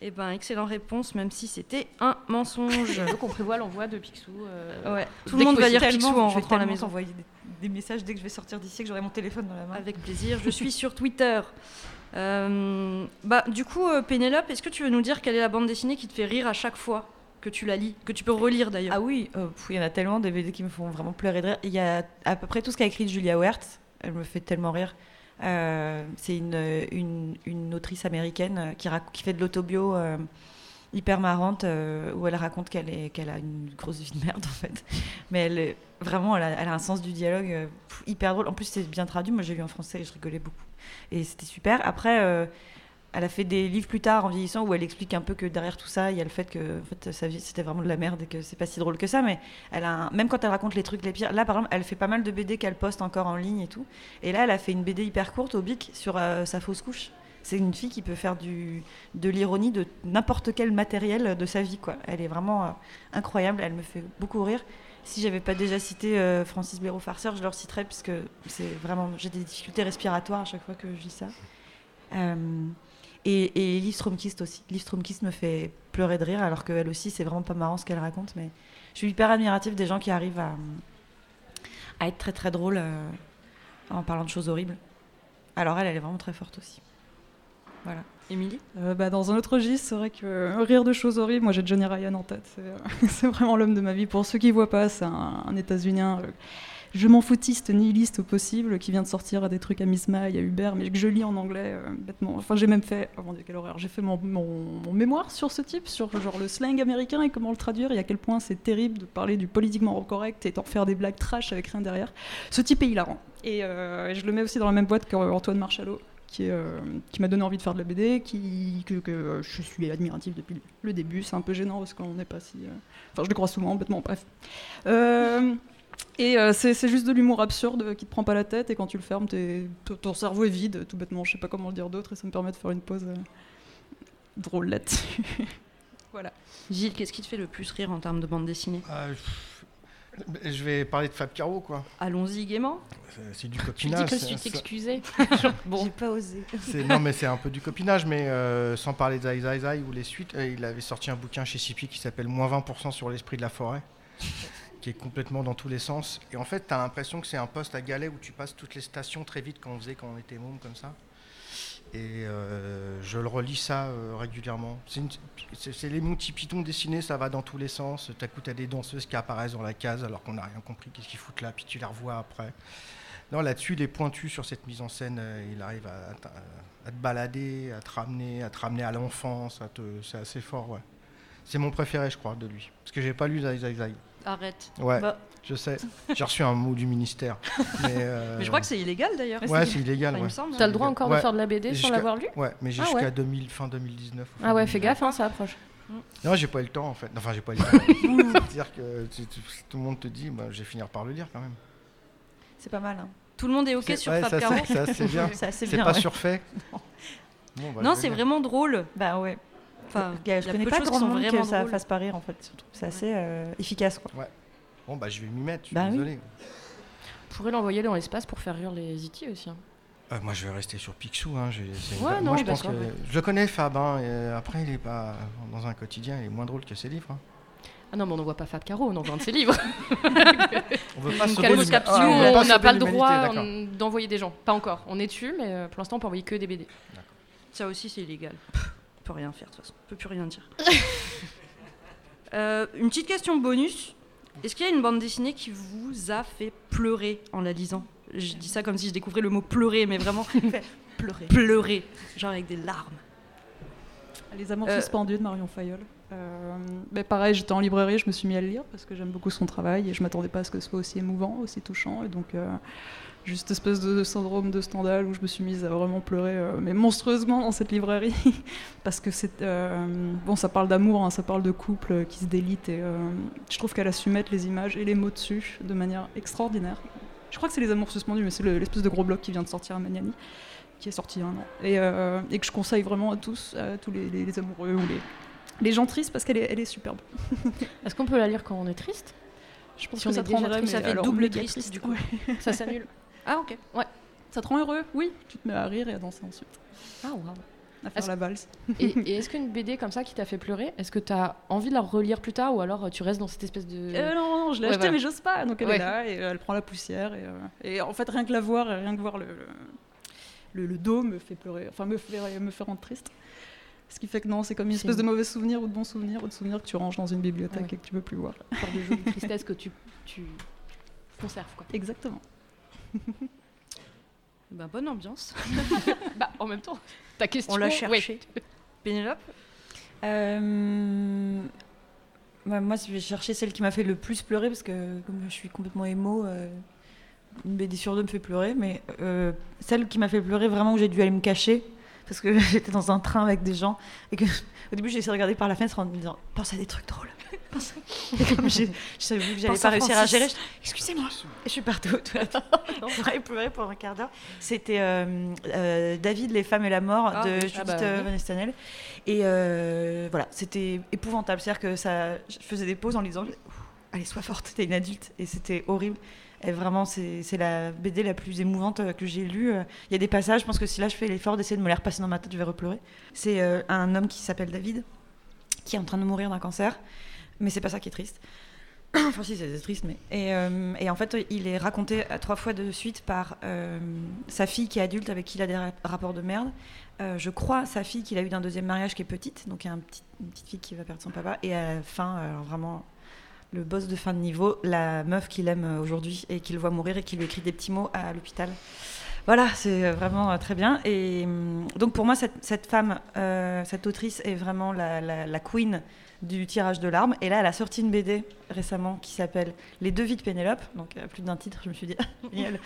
Eh ben, excellente réponse, même si c'était un mensonge. Donc on prévoit l'envoi de Picsou. euh, ouais. Tout Dès le monde va lire Tellement, Picsou en rentrant à la maison. t'envoyer des, des messages dès que je vais sortir d'ici que j'aurai mon téléphone dans la main. Avec plaisir. Je suis sur Twitter. Euh, bah, du coup, euh, Pénélope, est-ce que tu veux nous dire quelle est la bande dessinée qui te fait rire à chaque fois que tu la lis Que tu peux relire d'ailleurs? Ah oui, euh, il y en a tellement des BD qui me font vraiment pleurer de rire. Il y a à peu près tout ce qu'a écrit Julia Wertz. Elle me fait tellement rire. Euh, c'est une, une, autrice américaine qui, fait de l'autobio euh, hyper marrante euh, où elle raconte qu'elle qu'elle a une grosse vie de merde en fait. Mais elle vraiment elle a, elle un sens du dialogue hyper drôle. En plus c'est bien traduit. Moi j'ai lu en français et je rigolais beaucoup. Et c'était super. Après. Elle a fait des livres plus tard en vieillissant où elle explique un peu que derrière tout ça, il y a le fait que en fait, sa vie c'était vraiment de la merde et que c'est pas si drôle que ça. Mais elle a même quand elle raconte les trucs les pires, là par exemple, elle fait pas mal de BD qu'elle poste encore en ligne et tout. Et là, elle a fait une BD hyper courte au bic sur euh, sa fausse couche. C'est une fille qui peut faire du, de l'ironie de n'importe quel matériel de sa vie. Quoi. Elle est vraiment euh, incroyable, elle me fait beaucoup rire. Si j'avais pas déjà cité euh, Francis Béraud farceur, je le citerais puisque c'est vraiment j'ai des difficultés respiratoires à chaque fois que je lis ça. Et, et Liv Stromkist aussi. Liv Stromkist me fait pleurer de rire, alors qu'elle aussi, c'est vraiment pas marrant ce qu'elle raconte. Mais je suis hyper admirative des gens qui arrivent à, être très très drôles euh, en parlant de choses horribles. Alors elle, elle est vraiment très forte aussi. Voilà. Émilie? Euh, bah, dans un autre registre, c'est vrai que euh, rire de choses horribles, moi j'ai Johnny Ryan en tête. C'est, c'est vraiment l'homme de ma vie. Pour ceux qui ne voient pas, c'est un, un États-Unien. Je m'en foutiste, nihiliste au possible, qui vient de sortir des trucs à Miss May, à Uber, mais que je lis en anglais euh, bêtement. Enfin, j'ai même fait, oh mon Dieu, quelle horreur, j'ai fait mon, mon- mémoire sur ce type, sur genre le slang américain et comment le traduire, et à quel point c'est terrible de parler du politiquement correct et d'en faire des blagues trash avec rien derrière. Ce type est hilarant. Et euh, je le mets aussi dans la même boîte qu'Antoine Marchalot, qui, euh, qui m'a donné envie de faire de la BD, qui, que, je suis admiratif depuis le début. C'est un peu gênant parce qu'on n'est pas si. Enfin, je le crois souvent, bêtement, bref. Euh, et euh, c'est juste de l'humour absurde qui te prend pas la tête, et quand tu le fermes, ton- cerveau est vide, tout bêtement. Je sais pas comment le dire d'autre, et ça me permet de faire une pause euh, drôle là-dessus. voilà. Gilles, qu'est-ce qui te fait le plus rire en termes de bande dessinée? Ah, je vais parler de Fab Caro, quoi. Allons-y gaiement. C'est- du Tu dis copinage. que tu t'excusais. J'ai pas osé. c'est- non, mais c'est un peu du copinage, mais euh, sans parler de Zai Zai Zai ou les suites, euh, il avait sorti un bouquin chez Sipi qui s'appelle Moins 20% sur l'esprit de la forêt, qui est complètement dans tous les sens. Et en fait, tu as l'impression que c'est un poste à galet où tu passes toutes les stations très vite quand on faisait quand on était môme comme ça. Et euh, je le relis ça euh, régulièrement. C'est les Monty Python dessinés, ça va dans tous les sens. T'as coup, t'as des danseuses qui apparaissent dans la case alors qu'on n'a rien compris, qu'est-ce qu'ils foutent là, puis tu les revois après. Non, là-dessus, il est pointu sur cette mise en scène. euh, il arrive à, te balader, à te ramener, à te ramener à l'enfance. C'est assez fort, ouais. C'est mon préféré, je crois, de lui. Parce que j'ai pas lu Zai Zai Zai. Arrête. Ouais, Bah. je sais. J'ai reçu un mot du ministère. Mais, euh, Mais je crois que c'est illégal d'ailleurs. Ouais, c'est illégal. Enfin, ouais. T'as le droit encore de faire de la BD sans l'avoir lu Ouais, mais Ah jusqu'à ouais. 2000, fin 2019. ou fin Ah ouais, fais 2020. gaffe, hein, ça approche. Non, j'ai pas eu le temps en fait. Enfin, j'ai pas eu le temps. C'est-à-dire que tu- tu- tout le monde te dit, bah, je vais finir par le lire quand même. C'est pas mal. hein. Tout le monde est ok sur ouais, Fab Caro c'est- bien. C'est pas ouais. surfait. Bon, bah, Non, c'est vraiment drôle. Bah ouais. Enfin, Il y a- il je connais pas choses qui grand sont monde vraiment que ça fasse pas rire en fait. C'est assez euh, efficace quoi. lire. Bon, bah, je vais m'y mettre. Je suis Bah oui. désolé. On pourrait l'envoyer dans l'espace pour faire rire les IT aussi. hein. Euh, moi, je vais rester sur Picsou. Hein. j'ai- c'est une- Ouais, moi, non, je pense que ouais. je le connais Fab. Hein, et euh, après, il est pas dans un quotidien. Il est moins drôle que ses livres. hein. Ah non, mais on n'envoie pas Fab Caro, on envoie un de ses livres. On veut pas capsule. Ah, on n'a pas le droit d'envoyer des gens. Pas encore. On est dessus, mais pour l'instant, on peut envoyer que des BD. Ça aussi, c'est illégal. Peut rien faire de toute façon. On peut plus rien dire. Euh, une petite question bonus. Est-ce qu'il y a une bande dessinée qui vous a fait pleurer en la lisant? Je dis ça comme si je découvrais le mot pleurer, mais vraiment Pleurer. pleurer, genre avec des larmes. Les Amours Euh, suspendus de Marion Fayol. Euh, mais pareil, j'étais en librairie, je me suis mis à le lire parce que j'aime beaucoup son travail et je m'attendais pas à ce que ce soit aussi émouvant, aussi touchant. Et donc, euh, juste espèce de syndrome de Stendhal où je me suis mise à vraiment pleurer, euh, mais monstrueusement dans cette librairie. parce que c'est. euh, bon, ça parle d'amour, hein, ça parle de couple euh, qui se délite et euh, je trouve qu'elle a su mettre les images et les mots dessus de manière extraordinaire. Je crois que c'est Les Amours suspendus, mais c'est le- l'espèce de gros bloc qui vient de sortir à Magnani qui est sorti il y a un an, et, euh, et que je conseille vraiment à tous, à tous les, les- les amoureux ou les, les gens tristes, parce qu'elle est, elle est superbe. Est-ce qu'on peut la lire quand on est triste? Je pense Si que on ça est te déjà rendrait, triste, mais ça fait alors double triste, du coup. ouais. Ça s'annule. Ah ok. Ça te rend heureux? Oui, tu te mets à rire et à danser ensuite, Ah, waouh. à faire la valse. Et, et est-ce qu'une BD comme ça qui t'a fait pleurer, est-ce que t'as envie de la relire plus tard ou alors euh, tu restes dans cette espèce de. Euh, non, non, je l'ai Ouais, achetée, voilà. mais j'ose pas. Donc elle Ouais. est là et euh, elle prend la poussière. Et, euh, et en fait, rien que la voir et rien que voir le, le, le dos me fait pleurer, enfin me fait, me fait rendre triste. Ce qui fait que non, c'est comme une espèce de mauvais souvenir ou de bon souvenir ou de souvenir que tu ranges dans une bibliothèque Ouais. et que tu peux plus voir. genre de jolie tristesse que tu, tu conserves quoi. Exactement. Bah, bonne ambiance. Bah en même temps, ta question. On l'a ouais. cherché. Pénélope Euh, ouais, moi, je vais chercher celle qui m'a fait le plus pleurer parce que comme je suis complètement émo, euh, une BD sur deux me fait pleurer. Mais euh, celle qui m'a fait pleurer vraiment où j'ai dû aller me cacher parce que j'étais dans un train avec des gens et que au début j'ai essayé de regarder par la fenêtre en me disant pense à des trucs drôles. Comme j'ai- je savais que j'allais pas réussir à gérer, je- excusez-moi. Et je suis partie aux toilettes. J'aurais pleuré pour un quart d'heure. C'était euh, euh, David, les femmes et la mort Ah de oui. Judith Ah bah euh, oui. Van Estenel. Et euh, voilà, c'était épouvantable. C'est-à-dire que ça, je faisais des pauses en lisant. je- Allez, sois forte, t'es une adulte. Et c'était horrible. Et vraiment, c'est c'est la BD la plus émouvante que j'ai lue. Il y a des passages, je pense que si là je fais l'effort d'essayer de me les repasser dans ma tête, je vais repleurer. C'est euh, un homme qui s'appelle David, qui est en train de mourir d'un cancer. Mais c'est pas ça qui est triste. enfin si c'est triste mais et, euh, et en fait il est raconté trois fois de suite par euh, sa fille qui est adulte avec qui il a des ra- rapports de merde Euh, je crois sa fille qu'il a eu d'un deuxième mariage qui est petite donc il y a une petite fille qui va perdre son papa et à la fin alors vraiment le boss de fin de niveau la meuf qu'il aime aujourd'hui et qu'il voit mourir et qui lui écrit des petits mots à l'hôpital voilà, c'est vraiment très bien. Et donc pour moi, cette, femme, cette autrice est vraiment la queen du tirage de larmes. Et là, elle a sorti une BD récemment qui s'appelle Les deux vies de Pénélope. Donc euh, plus d'un titre, je me suis dit, génial.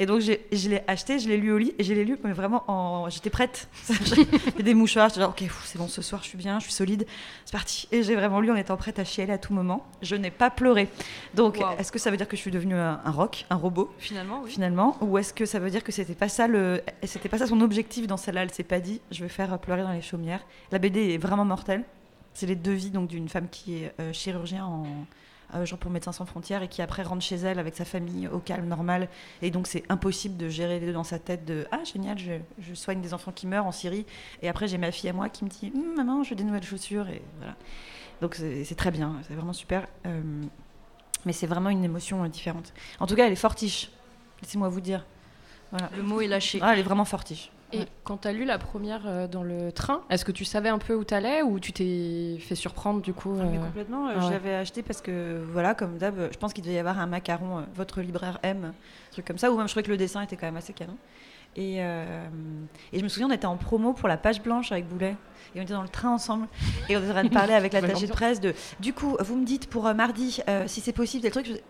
Et donc je l'ai acheté, je l'ai lu au lit et je l'ai lu mais vraiment en... J'étais prête. J'ai des mouchoirs, j'étais genre, ok, c'est bon, ce soir je suis bien, je suis solide, c'est parti. Et j'ai vraiment lu en étant prête à chialer à tout moment. Je n'ai pas pleuré. Donc est-ce que ça veut dire que je suis devenue un, un rock, un robot? Finalement, oui. finalement ou est-ce que ça veut dire que c'était pas ça le c'était pas ça son objectif dans celle-là elle s'est pas dit je vais faire pleurer dans les chaumières la BD est vraiment mortelle c'est les deux vies donc d'une femme qui est euh, chirurgien en euh, genre pour Médecins sans frontières et qui après rentre chez elle avec sa famille au calme normal. Et donc c'est impossible de gérer les deux dans sa tête de ah génial je, soigne des enfants qui meurent en Syrie et après j'ai ma fille à moi qui me dit Hum, maman je veux des nouvelles chaussures et voilà. Donc c'est c'est très bien. C'est vraiment super. Euh, mais c'est vraiment une émotion euh, différente. En tout cas elle est fortiche. Laissez-moi vous dire voilà. Le mot est lâché. Ah, elle est vraiment fortiche. Et Ouais. quand t'as lu la première euh, dans le train, est-ce que tu savais un peu où t'allais ou tu t'es fait surprendre du coup Ah, mais euh, complètement, euh, ah ouais. l'avais acheté parce que, voilà, comme d'hab, je pense qu'il devait y avoir un macaron, euh, votre libraire aime, un truc comme ça, ou même je trouvais que le dessin était quand même assez canon. Et, euh, et je me souviens, on était en promo pour la page blanche avec Boulet. Et on était dans le train ensemble. Et on était en train de parler avec l'attaché de presse de Du coup, vous me dites pour euh, mardi, euh, si c'est possible, tel truc. Je faisais,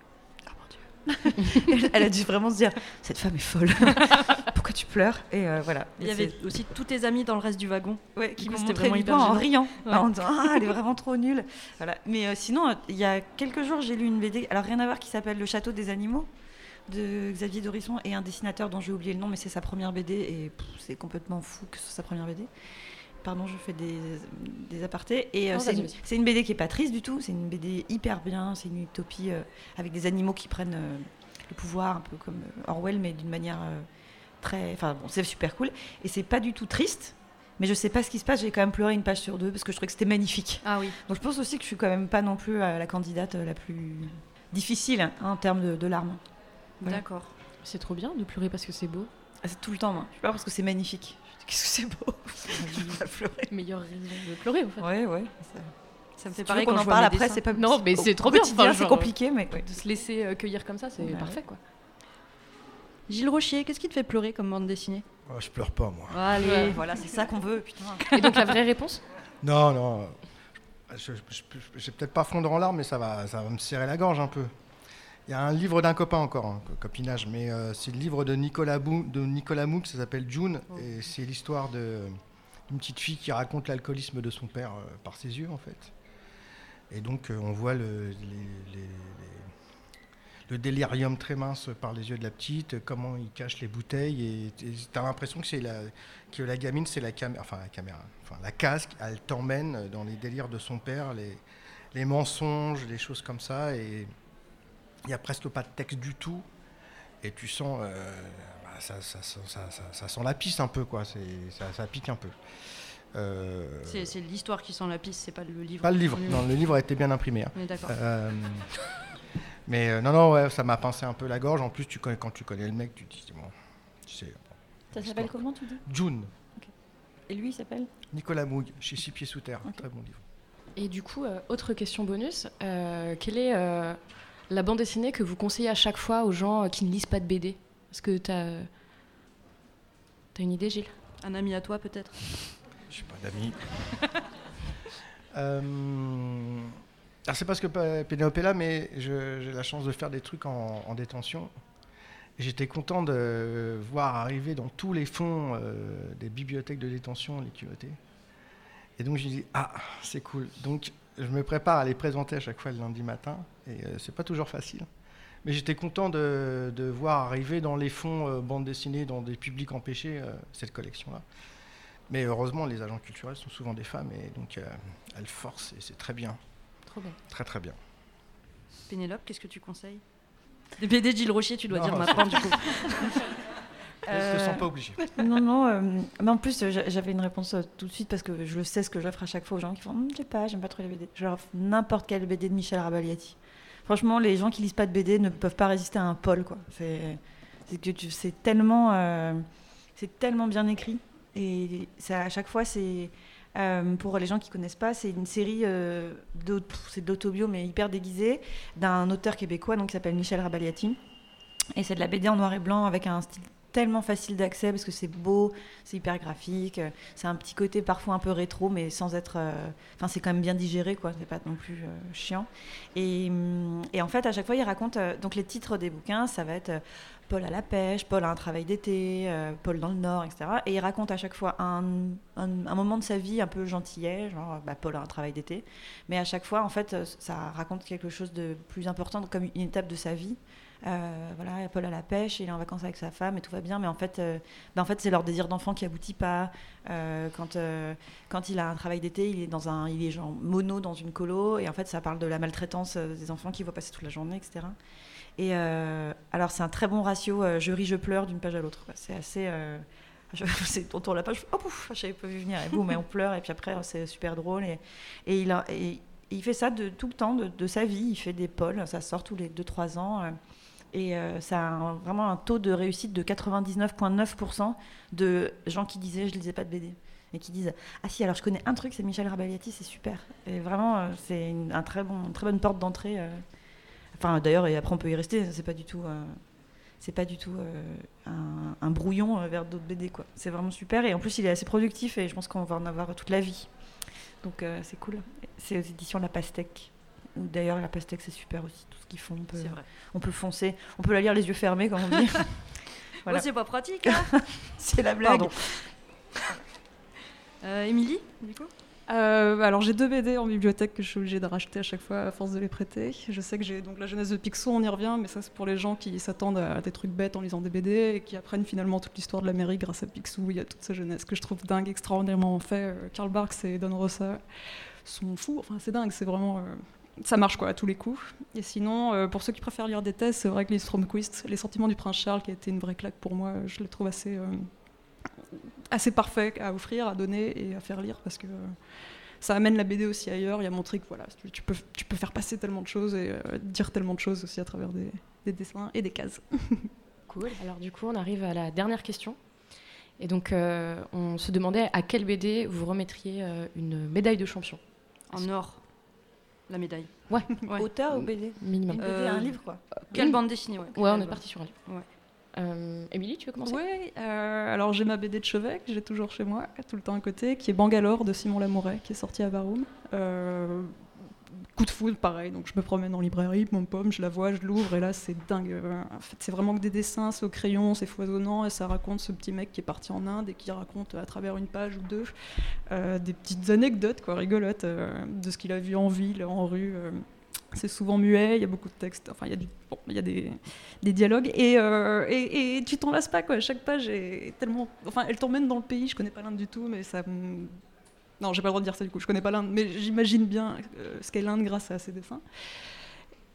Oh mon Dieu. Elle a dû vraiment se dire Cette femme est folle. Pourquoi tu pleures Et euh, voilà. Il y avait aussi tous tes amis dans le reste du wagon. Ouais, qui Du coup, m'ont c'était montré vraiment en riant, Ouais. en disant ah elle est vraiment trop nulle. Voilà. Mais euh, sinon, euh, il y a quelques jours, j'ai lu une BD, alors rien à voir, qui s'appelle Le Château des animaux de Xavier Dorisson et un dessinateur dont j'ai oublié le nom, mais c'est sa première BD et c'est complètement fou que ce soit sa première BD. Pardon, je fais des, des apartés. Et euh, c'est une, BD qui est pas triste du tout. C'est une BD hyper bien. C'est une utopie euh, avec des animaux qui prennent euh, le pouvoir, un peu comme Orwell, mais d'une manière euh, très. Enfin, bon, c'est super cool. Et c'est pas du tout triste. Mais je sais pas ce qui se passe. J'ai quand même pleuré une page sur deux parce que je trouvais que c'était magnifique. Ah oui. Donc je pense aussi que je suis quand même pas non plus la candidate la plus difficile hein, en termes de, de larmes. Voilà. D'accord. C'est trop bien de pleurer parce que c'est beau. Ah, c'est tout le temps, moi. Je pleure parce que c'est magnifique. Qu'est-ce que c'est beau Je vais pleurer. Meilleure raison de pleurer en fait. Ouais, ouais. Ça, Ça me si fait veux pareil qu'on en parle après, c'est pas Non, mais c'est trop bien, enfin, c'est compliqué, mais ouais. De se laisser euh, cueillir comme ça, c'est Ouais. parfait quoi. Gilles Rochier, qu'est-ce qui te fait pleurer comme bande dessinée? Oh, je pleure pas, moi. Allez. Ouais, voilà, c'est ça qu'on veut, putain. Et donc la vraie réponse? Non, non. Je, je, je- je vais peut-être pas fondre en larmes, mais ça va, ça va me serrer la gorge un peu. Il y a un livre d'un copain encore, hein, co- copinage, mais euh, c'est le livre de Nicolas, Bou, de Nicolas Mouk, ça s'appelle June, et c'est l'histoire d'une petite fille qui raconte l'alcoolisme de son père euh, par ses yeux, en fait. Et donc, euh, on voit le, les- les- les- le délirium très mince par les yeux de la petite, comment il cache les bouteilles, et tu as l'impression que, c'est la, que la gamine, c'est la caméra, enfin la caméra, enfin la casque, elle t'emmène dans les délires de son père, les, les mensonges, les choses comme ça, et il n'y a presque pas de texte du tout, et tu sens, euh, bah, ça, ça- ça- ça- ça- ça sent la piste un peu, quoi, c'est, ça, ça pique un peu. Euh, C'est c'est l'histoire qui sent la piste, c'est pas le livre. pas le livre, non, le livre a été bien imprimé. hein. On est d'accord. Euh, mais euh, non, non, ouais, ça m'a pincé un peu la gorge. En plus, tu connais, quand tu connais le mec, tu te dis, bon, tu sais, Ça s'appelle comment, tu dis? June, Et lui, il s'appelle? Nicolas Moug, chez Six Pieds Sous Terre, très bon livre. Et du coup, euh, autre question bonus, euh, quelle est euh, la bande dessinée que vous conseillez à chaque fois aux gens euh, qui ne lisent pas de BD Est-ce que tu as... une idée, Gilles? Un ami à toi, peut-être? Je suis pas d'amis. euh, alors c'est parce que Pénélope est là, mais je- j'ai la chance de faire des trucs en, en détention. J'étais content de voir arriver dans tous les fonds euh, des bibliothèques de détention les culottés. Et donc j'ai dit ah c'est cool. Donc je me prépare à les présenter à chaque fois le lundi matin et euh, c'est pas toujours facile. Mais j'étais content de, de voir arriver dans les fonds euh, bande dessinée, dans des publics empêchés, euh, cette collection-là. Mais heureusement, les agents culturels sont souvent des femmes et donc euh, elles forcent et c'est très bien, Trop bien. très très bien. Pénélope, qu'est-ce que tu conseilles? Des BD de Gilles Rochier, tu dois Non, dire maintenant, du coup. Je ne sens pas obligé. Non, non. euh, mais en plus, j'a- j'avais une réponse euh, tout de suite parce que je sais ce que j'offre à chaque fois aux gens qui font Hum, Je sais pas, j'aime pas trop les BD. Je leur offre n'importe quelle BD de Michel Rabaliati. Franchement, les gens qui lisent pas de BD ne peuvent pas résister à un Paul, quoi. C'est que c'est tellement, euh, c'est tellement bien écrit et ça, à chaque fois c'est euh, pour les gens qui connaissent pas, c'est une série euh, d'autobio mais hyper déguisée d'un auteur québécois donc qui s'appelle Michel Rabaliati et c'est de la BD en noir et blanc avec un style tellement facile d'accès parce que c'est beau, c'est hyper graphique, euh, c'est un petit côté parfois un peu rétro mais sans être, euh, enfin c'est quand même bien digéré quoi, c'est pas non plus euh, chiant. Et, hum, et en fait à chaque fois il raconte donc les titres des bouquins, ça va être Paul à la pêche, Paul a un travail d'été, Paul dans le Nord, etc. Et il raconte à chaque fois un, moment de sa vie un peu gentillet, genre bah, Paul a un travail d'été. Mais à chaque fois, en fait, ça raconte quelque chose de plus important, comme une étape de sa vie. Euh, voilà, Paul à la pêche, il est en vacances avec sa femme et tout va bien, mais en fait, euh, bah, en fait c'est leur désir d'enfant qui aboutit pas. Euh, quand, euh, quand il a un travail d'été, il est dans un, il est genre mono dans une colo, et en fait, ça parle de la maltraitance des enfants qu'il voit passer toute la journée, etc. Et alors, c'est un très bon ratio je ris, je pleure d'une page à l'autre. C'est assez. je, on tourne la page, oh pouf, je n'avais pas vu venir, et boum, et on pleure, et puis après, c'est super drôle. Et, et il, et il fait ça de tout le temps, de, de sa vie. Il fait des pôles, ça sort tous les 2-3 ans. Et euh, ça a vraiment un taux de réussite de 99,9% de gens qui disaient je lisais pas de BD. Et qui disent Ah si, alors je connais un truc, c'est Michel Rabaliati, c'est super. Et vraiment, euh, c'est une, un très bonne porte d'entrée. euh. Enfin, d'ailleurs, et après, on peut y rester. C'est pas du tout. c'est pas du tout un, un brouillon vers d'autres BD quoi. C'est vraiment super et en plus il est assez productif et je pense qu'on va en avoir toute la vie. Donc c'est cool. C'est aux éditions La Pastèque. Ou D'ailleurs La Pastèque c'est super aussi tout ce qu'ils font. On peut, C'est vrai. on peut foncer, on peut la lire les yeux fermés comme on dit. Voilà. Ouais, c'est pas pratique. hein. c'est la blague. Pardon. Euh, Émilie, du coup? Euh, alors j'ai deux BD en bibliothèque que je suis obligée de racheter à chaque fois à force de les prêter. Je sais que j'ai donc la jeunesse de Picsou, on y revient, mais ça c'est pour les gens qui s'attendent à des trucs bêtes en lisant des BD et qui apprennent finalement toute l'histoire de l'Amérique grâce à Picsou. Il y a toute sa jeunesse que je trouve dingue, extraordinairement fait. Euh, Karl Barks et Don Rosa sont fous. Enfin c'est dingue, c'est vraiment euh, ça marche quoi à tous les coups. Et sinon, euh, pour ceux qui préfèrent lire des thèses, c'est vrai que les Stromquist, Les Sentiments du Prince Charles, qui a été une vraie claque pour moi, je les trouve assez euh, assez parfait à offrir, à donner et à faire lire parce que euh, ça amène la BD aussi ailleurs. Il y a montré que voilà, tu, tu peux, tu peux faire passer tellement de choses et euh, dire tellement de choses aussi à travers des, des dessins et des cases. Cool. Alors du coup, on arrive à la dernière question. Et donc, euh, on se demandait à quelle BD vous remettriez euh, une médaille de champion. En or, la médaille. Ouais, Ouais. Auteur ou BD minimum. Une BD, Euh, un livre quoi. Quelle bande dessinée, ouais. Ouais, on est parti sur un livre. Ouais. Euh, Émilie, tu veux commencer? Oui, alors j'ai ma BD de chevet que j'ai toujours chez moi, tout le temps à côté, qui est Bangalore de Simon Lamouret, qui est sorti à Baroum. Euh, coup de foudre, pareil, donc je me promène en librairie, mon pomme, je la vois, je l'ouvre, et là c'est dingue. C'est vraiment que des dessins, c'est au crayon, c'est foisonnant, et ça raconte ce petit mec qui est parti en Inde et qui raconte à travers une page ou deux euh, des petites anecdotes, quoi, rigolotes, euh, de ce qu'il a vu en ville, en rue. euh, c'est souvent muet, il y a beaucoup de textes, enfin il y a, des, dialogues et, et, tu t'en lasses pas quoi. Chaque page est tellement, enfin elle t'emmène dans le pays. Je connais pas l'Inde du tout, mais ça, non j'ai pas le droit de dire ça du coup. Je connais pas l'Inde, mais j'imagine bien euh, ce qu'est l'Inde grâce à ses dessins.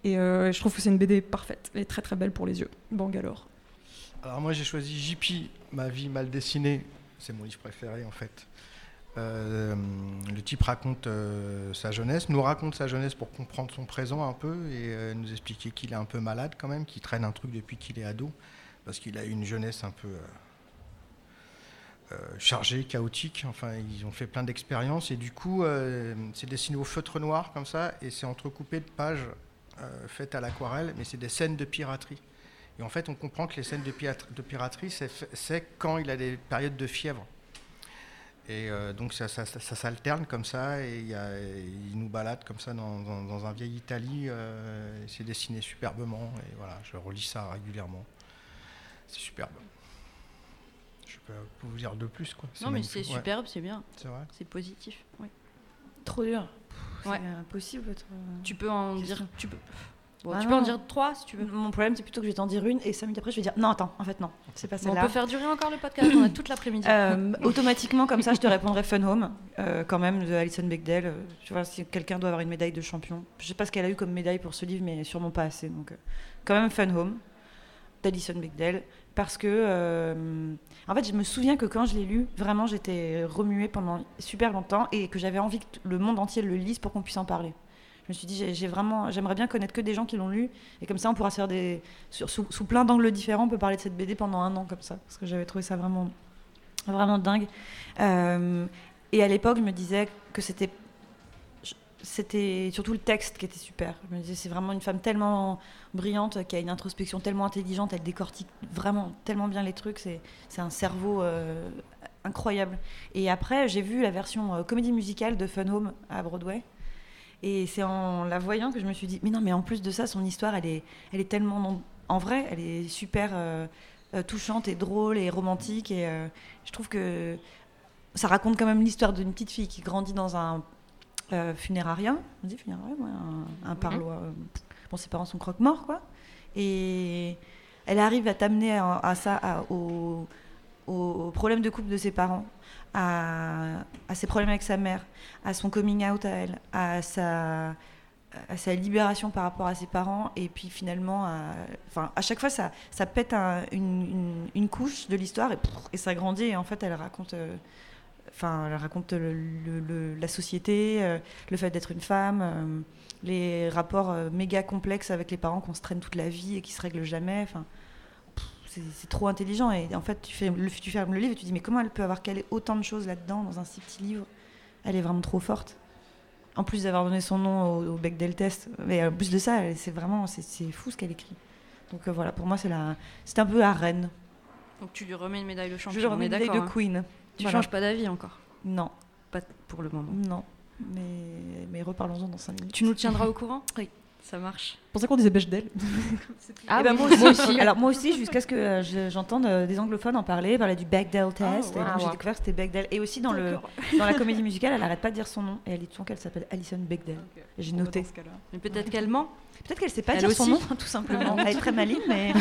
Et euh, je trouve que c'est une BD parfaite, est très très belle pour les yeux. Bangalore. Alors moi j'ai choisi JP, Ma vie mal dessinée. C'est mon livre préféré en fait. Euh, le type raconte sa jeunesse, nous raconte sa jeunesse pour comprendre son présent un peu et nous expliquer qu'il est un peu malade quand même, qu'il traîne un truc depuis qu'il est ado, parce qu'il a eu une jeunesse un peu euh, chargée, chaotique. Enfin, ils ont fait plein d'expériences et du coup, euh, c'est dessiné au feutre noir comme ça et c'est entrecoupé de pages euh, faites à l'aquarelle, mais c'est des scènes de piraterie. Et en fait, on comprend que les scènes de, pirat- de piraterie, c'est quand il a des périodes de fièvre. Et donc ça, s'alterne comme ça, et il, nous balade comme ça dans, un vieil Italie. c'est dessiné superbement, et voilà, je relis ça régulièrement. C'est superbe. Je peux pas vous dire de plus, quoi. Non, mais c'est Ouais, superbe, c'est bien. c'est vrai. C'est positif. ouais. Trop dur. Ouais. C'est impossible. votre- Tu peux en dire. Tu peux, Bon, Ah tu peux en dire trois si tu veux. Mon problème, c'est plutôt que je vais t'en dire une et cinq minutes après, je vais dire non, attends, en fait, non, c'est pas Bon, on peut faire durer encore le podcast, on a toute l'après-midi. Euh, automatiquement, comme ça, je te répondrai Fun Home, euh, quand même, de Alison Bechdel. Euh, tu vois, si quelqu'un doit avoir une médaille de champion. Je sais pas ce qu'elle a eu comme médaille pour ce livre, mais sûrement pas assez. Donc, euh, quand même, Fun Home, d'Alison Bechdel. Parce que, euh, en fait, je me souviens que quand je l'ai lu, vraiment, j'étais remuée pendant super longtemps et que j'avais envie que le monde entier le lise pour qu'on puisse en parler. Je me suis dit, j'ai- vraiment, j'aimerais bien connaître que des gens qui l'ont lu, et comme ça, on pourra se faire des, sur- sous, plein d'angles différents, on peut parler de cette BD pendant un an comme ça, parce que j'avais trouvé ça vraiment, vraiment dingue. Euh, et à l'époque, je me disais que c'était, c'était surtout le texte qui était super. Je me disais, c'est vraiment une femme tellement brillante, qui a une introspection tellement intelligente, elle décortique vraiment tellement bien les trucs, c'est, un cerveau euh, incroyable. Et après, j'ai vu la version euh, comédie musicale de Fun Home à Broadway. Et c'est en la voyant que je me suis dit, mais non, mais en plus de ça, son histoire, elle est, elle est tellement. En vrai, elle est super euh, touchante et drôle et romantique. Et je trouve que ça raconte quand même l'histoire d'une petite fille qui grandit dans un euh, funérarien. On dit funérarien, ouais, un, un parloir. euh, bon, ses parents sont croque-morts, quoi. Et elle arrive à t'amener à, à ça, à- au, au problème de couple de ses parents, à, à ses problèmes avec sa mère, à son coming out à elle, à sa, à sa libération par rapport à ses parents, et puis finalement, à, enfin, à chaque fois, ça, ça pète un- une, une- une couche de l'histoire et ça grandit. Et en fait, elle raconte, euh, enfin, elle raconte le- le- le- la société, euh, le fait d'être une femme, euh, les rapports euh, méga complexes avec les parents qu'on se traîne toute la vie et qui se règlent jamais. Enfin, c'est trop intelligent. Et en fait, tu, fais le, tu fermes le livre et tu dis, mais comment elle peut avoir calé autant de choses là-dedans dans un si petit livre? Elle est vraiment trop forte. En plus d'avoir donné son nom au, au Bechdel test, mais en plus de ça, c'est vraiment c'est fou ce qu'elle écrit. Donc voilà, pour moi, c'est la, c'est un peu la reine. Donc tu lui remets une médaille de Je champion. lui on remets une médaille de hein. Queen. Tu Voilà. changes pas d'avis encore Non, Pas pour le moment. non. Mais, mais reparlons-en dans 5 minutes. Tu nous tiendras au courant Oui. Ça marche. Je pensais qu'on disait Bechdel. Ah oui, moi, aussi, aussi. Alors moi aussi, jusqu'à ce que euh, je- j'entende euh, des anglophones en parler, parler du Bechdel test. wow. et donc j'ai découvert que c'était Bechdel. Et aussi dans, le, dans la comédie musicale, elle arrête pas de dire son nom. Et elle dit souvent qu'elle s'appelle Alison Bechdel. J'ai noté. Mais peut-être qu'elle ment. Peut-être qu'elle sait pas Elle dire son nom, tout simplement. elle est très maligne, mais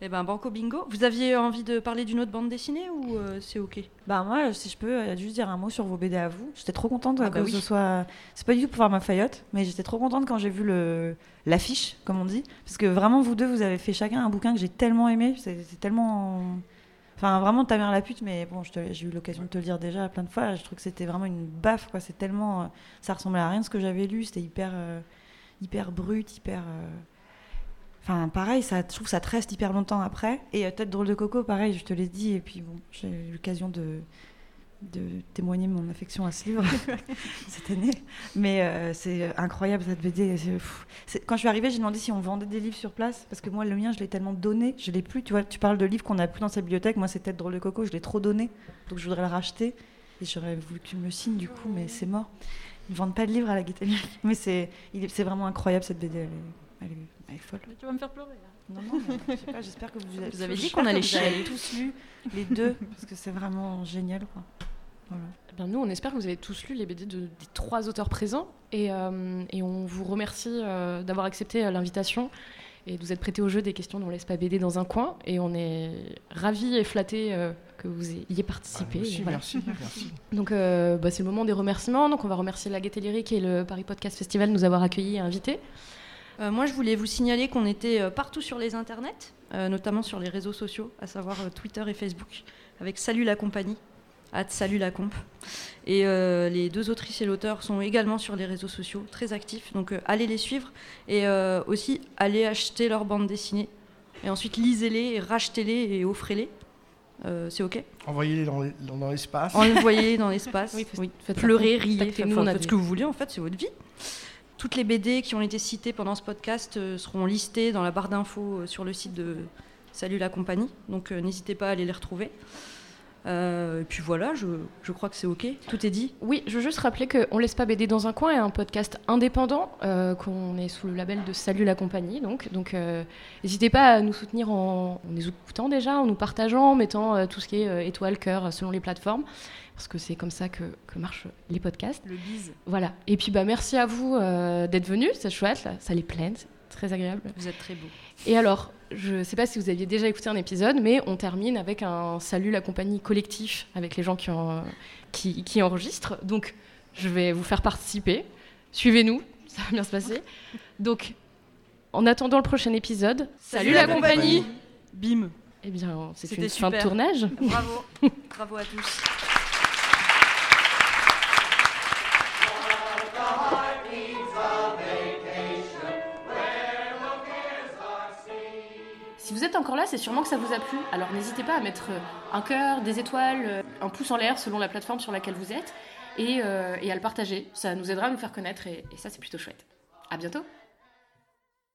Eh ben, banco bingo. Vous aviez envie de parler d'une autre bande dessinée ou euh, c'est ok? Bah moi, si je peux euh, juste dire un mot sur vos BD à vous. J'étais trop contente Ah que bah oui. ce soit. C'est pas du tout pour faire ma faillotte, mais j'étais trop contente quand j'ai vu le l'affiche, comme on dit, parce que vraiment vous deux, vous avez fait chacun un bouquin que j'ai tellement aimé. C'est tellement. Enfin, vraiment ta mère la pute, mais bon, j'ai eu l'occasion de te le dire déjà plein de fois. Je trouve que c'était vraiment une baffe, quoi. C'est tellement. euh, ça ressemblait à rien de ce que j'avais lu. C'était hyper, euh, hyper brut, hyper. euh, Enfin, pareil, ça, je trouve que ça te reste hyper longtemps après. Et Tête drôle de coco, pareil, je te l'ai dit. Et puis, bon, j'ai eu l'occasion de, témoigner mon affection à ce livre cette année. Mais euh, c'est incroyable cette BD. Quand je suis arrivée, j'ai demandé si on vendait des livres sur place. Parce que moi, le mien, je l'ai tellement donné. Je l'ai plus. Tu vois, tu parles de livres qu'on n'a plus dans sa bibliothèque. Moi, c'est Tête drôle de coco. Je l'ai trop donné. Donc, je voudrais le racheter. Et j'aurais voulu que tu me le signes, du coup, mais c'est mort. Ils ne vendent pas de livres à la Lyrique. Mais c'est c'est vraiment incroyable cette BD. Elle est, elle est folle. Tu vas me faire pleurer. Non, non, mais je sais pas, j'espère que vous avez, Vous avez dit qu'on allait chialer. tous lu les deux, parce que c'est vraiment génial. Quoi. Voilà. Eh bien, nous, on espère que vous avez tous lu les BD de- des trois auteurs présents. Et, euh, et on vous remercie euh, d'avoir accepté euh, l'invitation et de vous être prêté au jeu des questions dont laisse pas BD dans un coin. Et on est ravis et flattés euh, que vous ayez participé. Merci, voilà. merci, merci. Donc, euh, bah, c'est le moment des remerciements. Donc, on va remercier la Gaieté Lyrique et le Paris Podcast Festival de nous avoir accueillis et invités. Euh, moi, je voulais vous signaler qu'on était euh, partout sur les internets, euh, notamment sur les réseaux sociaux, à savoir euh, Twitter et Facebook, avec Salut la compagnie, at Salut la comp. Et euh, les deux autrices et l'auteur sont également sur les réseaux sociaux, très actifs, donc euh, allez les suivre et euh, aussi allez acheter leur bande dessinée. Et ensuite, lisez-les, et rachetez-les et offrez-les. Euh, c'est ok? Envoyez-les dans les- dans dans l'espace. Envoyez-les dans l'espace. Oui, faites- Oui. faites. Pleurez, riez, Contactez-nous, enfin, on a faites des- ce que vous voulez, en fait, c'est votre vie. Toutes les BD qui ont été citées pendant ce podcast euh, seront listées dans la barre d'infos euh, sur le site de Salut la compagnie, donc euh, n'hésitez pas à aller les retrouver. Euh, et puis voilà, je, je crois que c'est ok, tout est dit. Oui, je veux juste rappeler que On laisse pas BD dans un coin est un podcast indépendant, euh, qu'on est sous le label de Salut la compagnie. Donc, donc euh, n'hésitez pas à nous soutenir en, en nous écoutant déjà, en nous partageant, en mettant tout ce qui est étoile, cœur selon les plateformes, parce que c'est comme ça que, que marchent les podcasts. Le bise. Voilà. Et puis bah merci à vous d'être venus, c'est chouette, là, ça les plaît, très agréable. Vous êtes très beau. Et alors, je ne sais pas si vous aviez déjà écouté un épisode, mais on termine avec un salut la compagnie collectif avec les gens qui, en- qui, qui enregistrent. Donc, je vais vous faire participer. Suivez-nous, ça va bien se passer. Donc, en attendant le prochain épisode, salut, la, compagnie. Bim. Eh bien, c'est C'était une fin de tournage. Bravo. Bravo à tous. Êtes encore là, c'est sûrement que ça vous a plu. Alors n'hésitez pas à mettre euh, un cœur, des étoiles, euh, un pouce en l'air selon la plateforme sur laquelle vous êtes et, euh, à le partager. Ça nous aidera à nous faire connaître et, et ça c'est plutôt chouette. À bientôt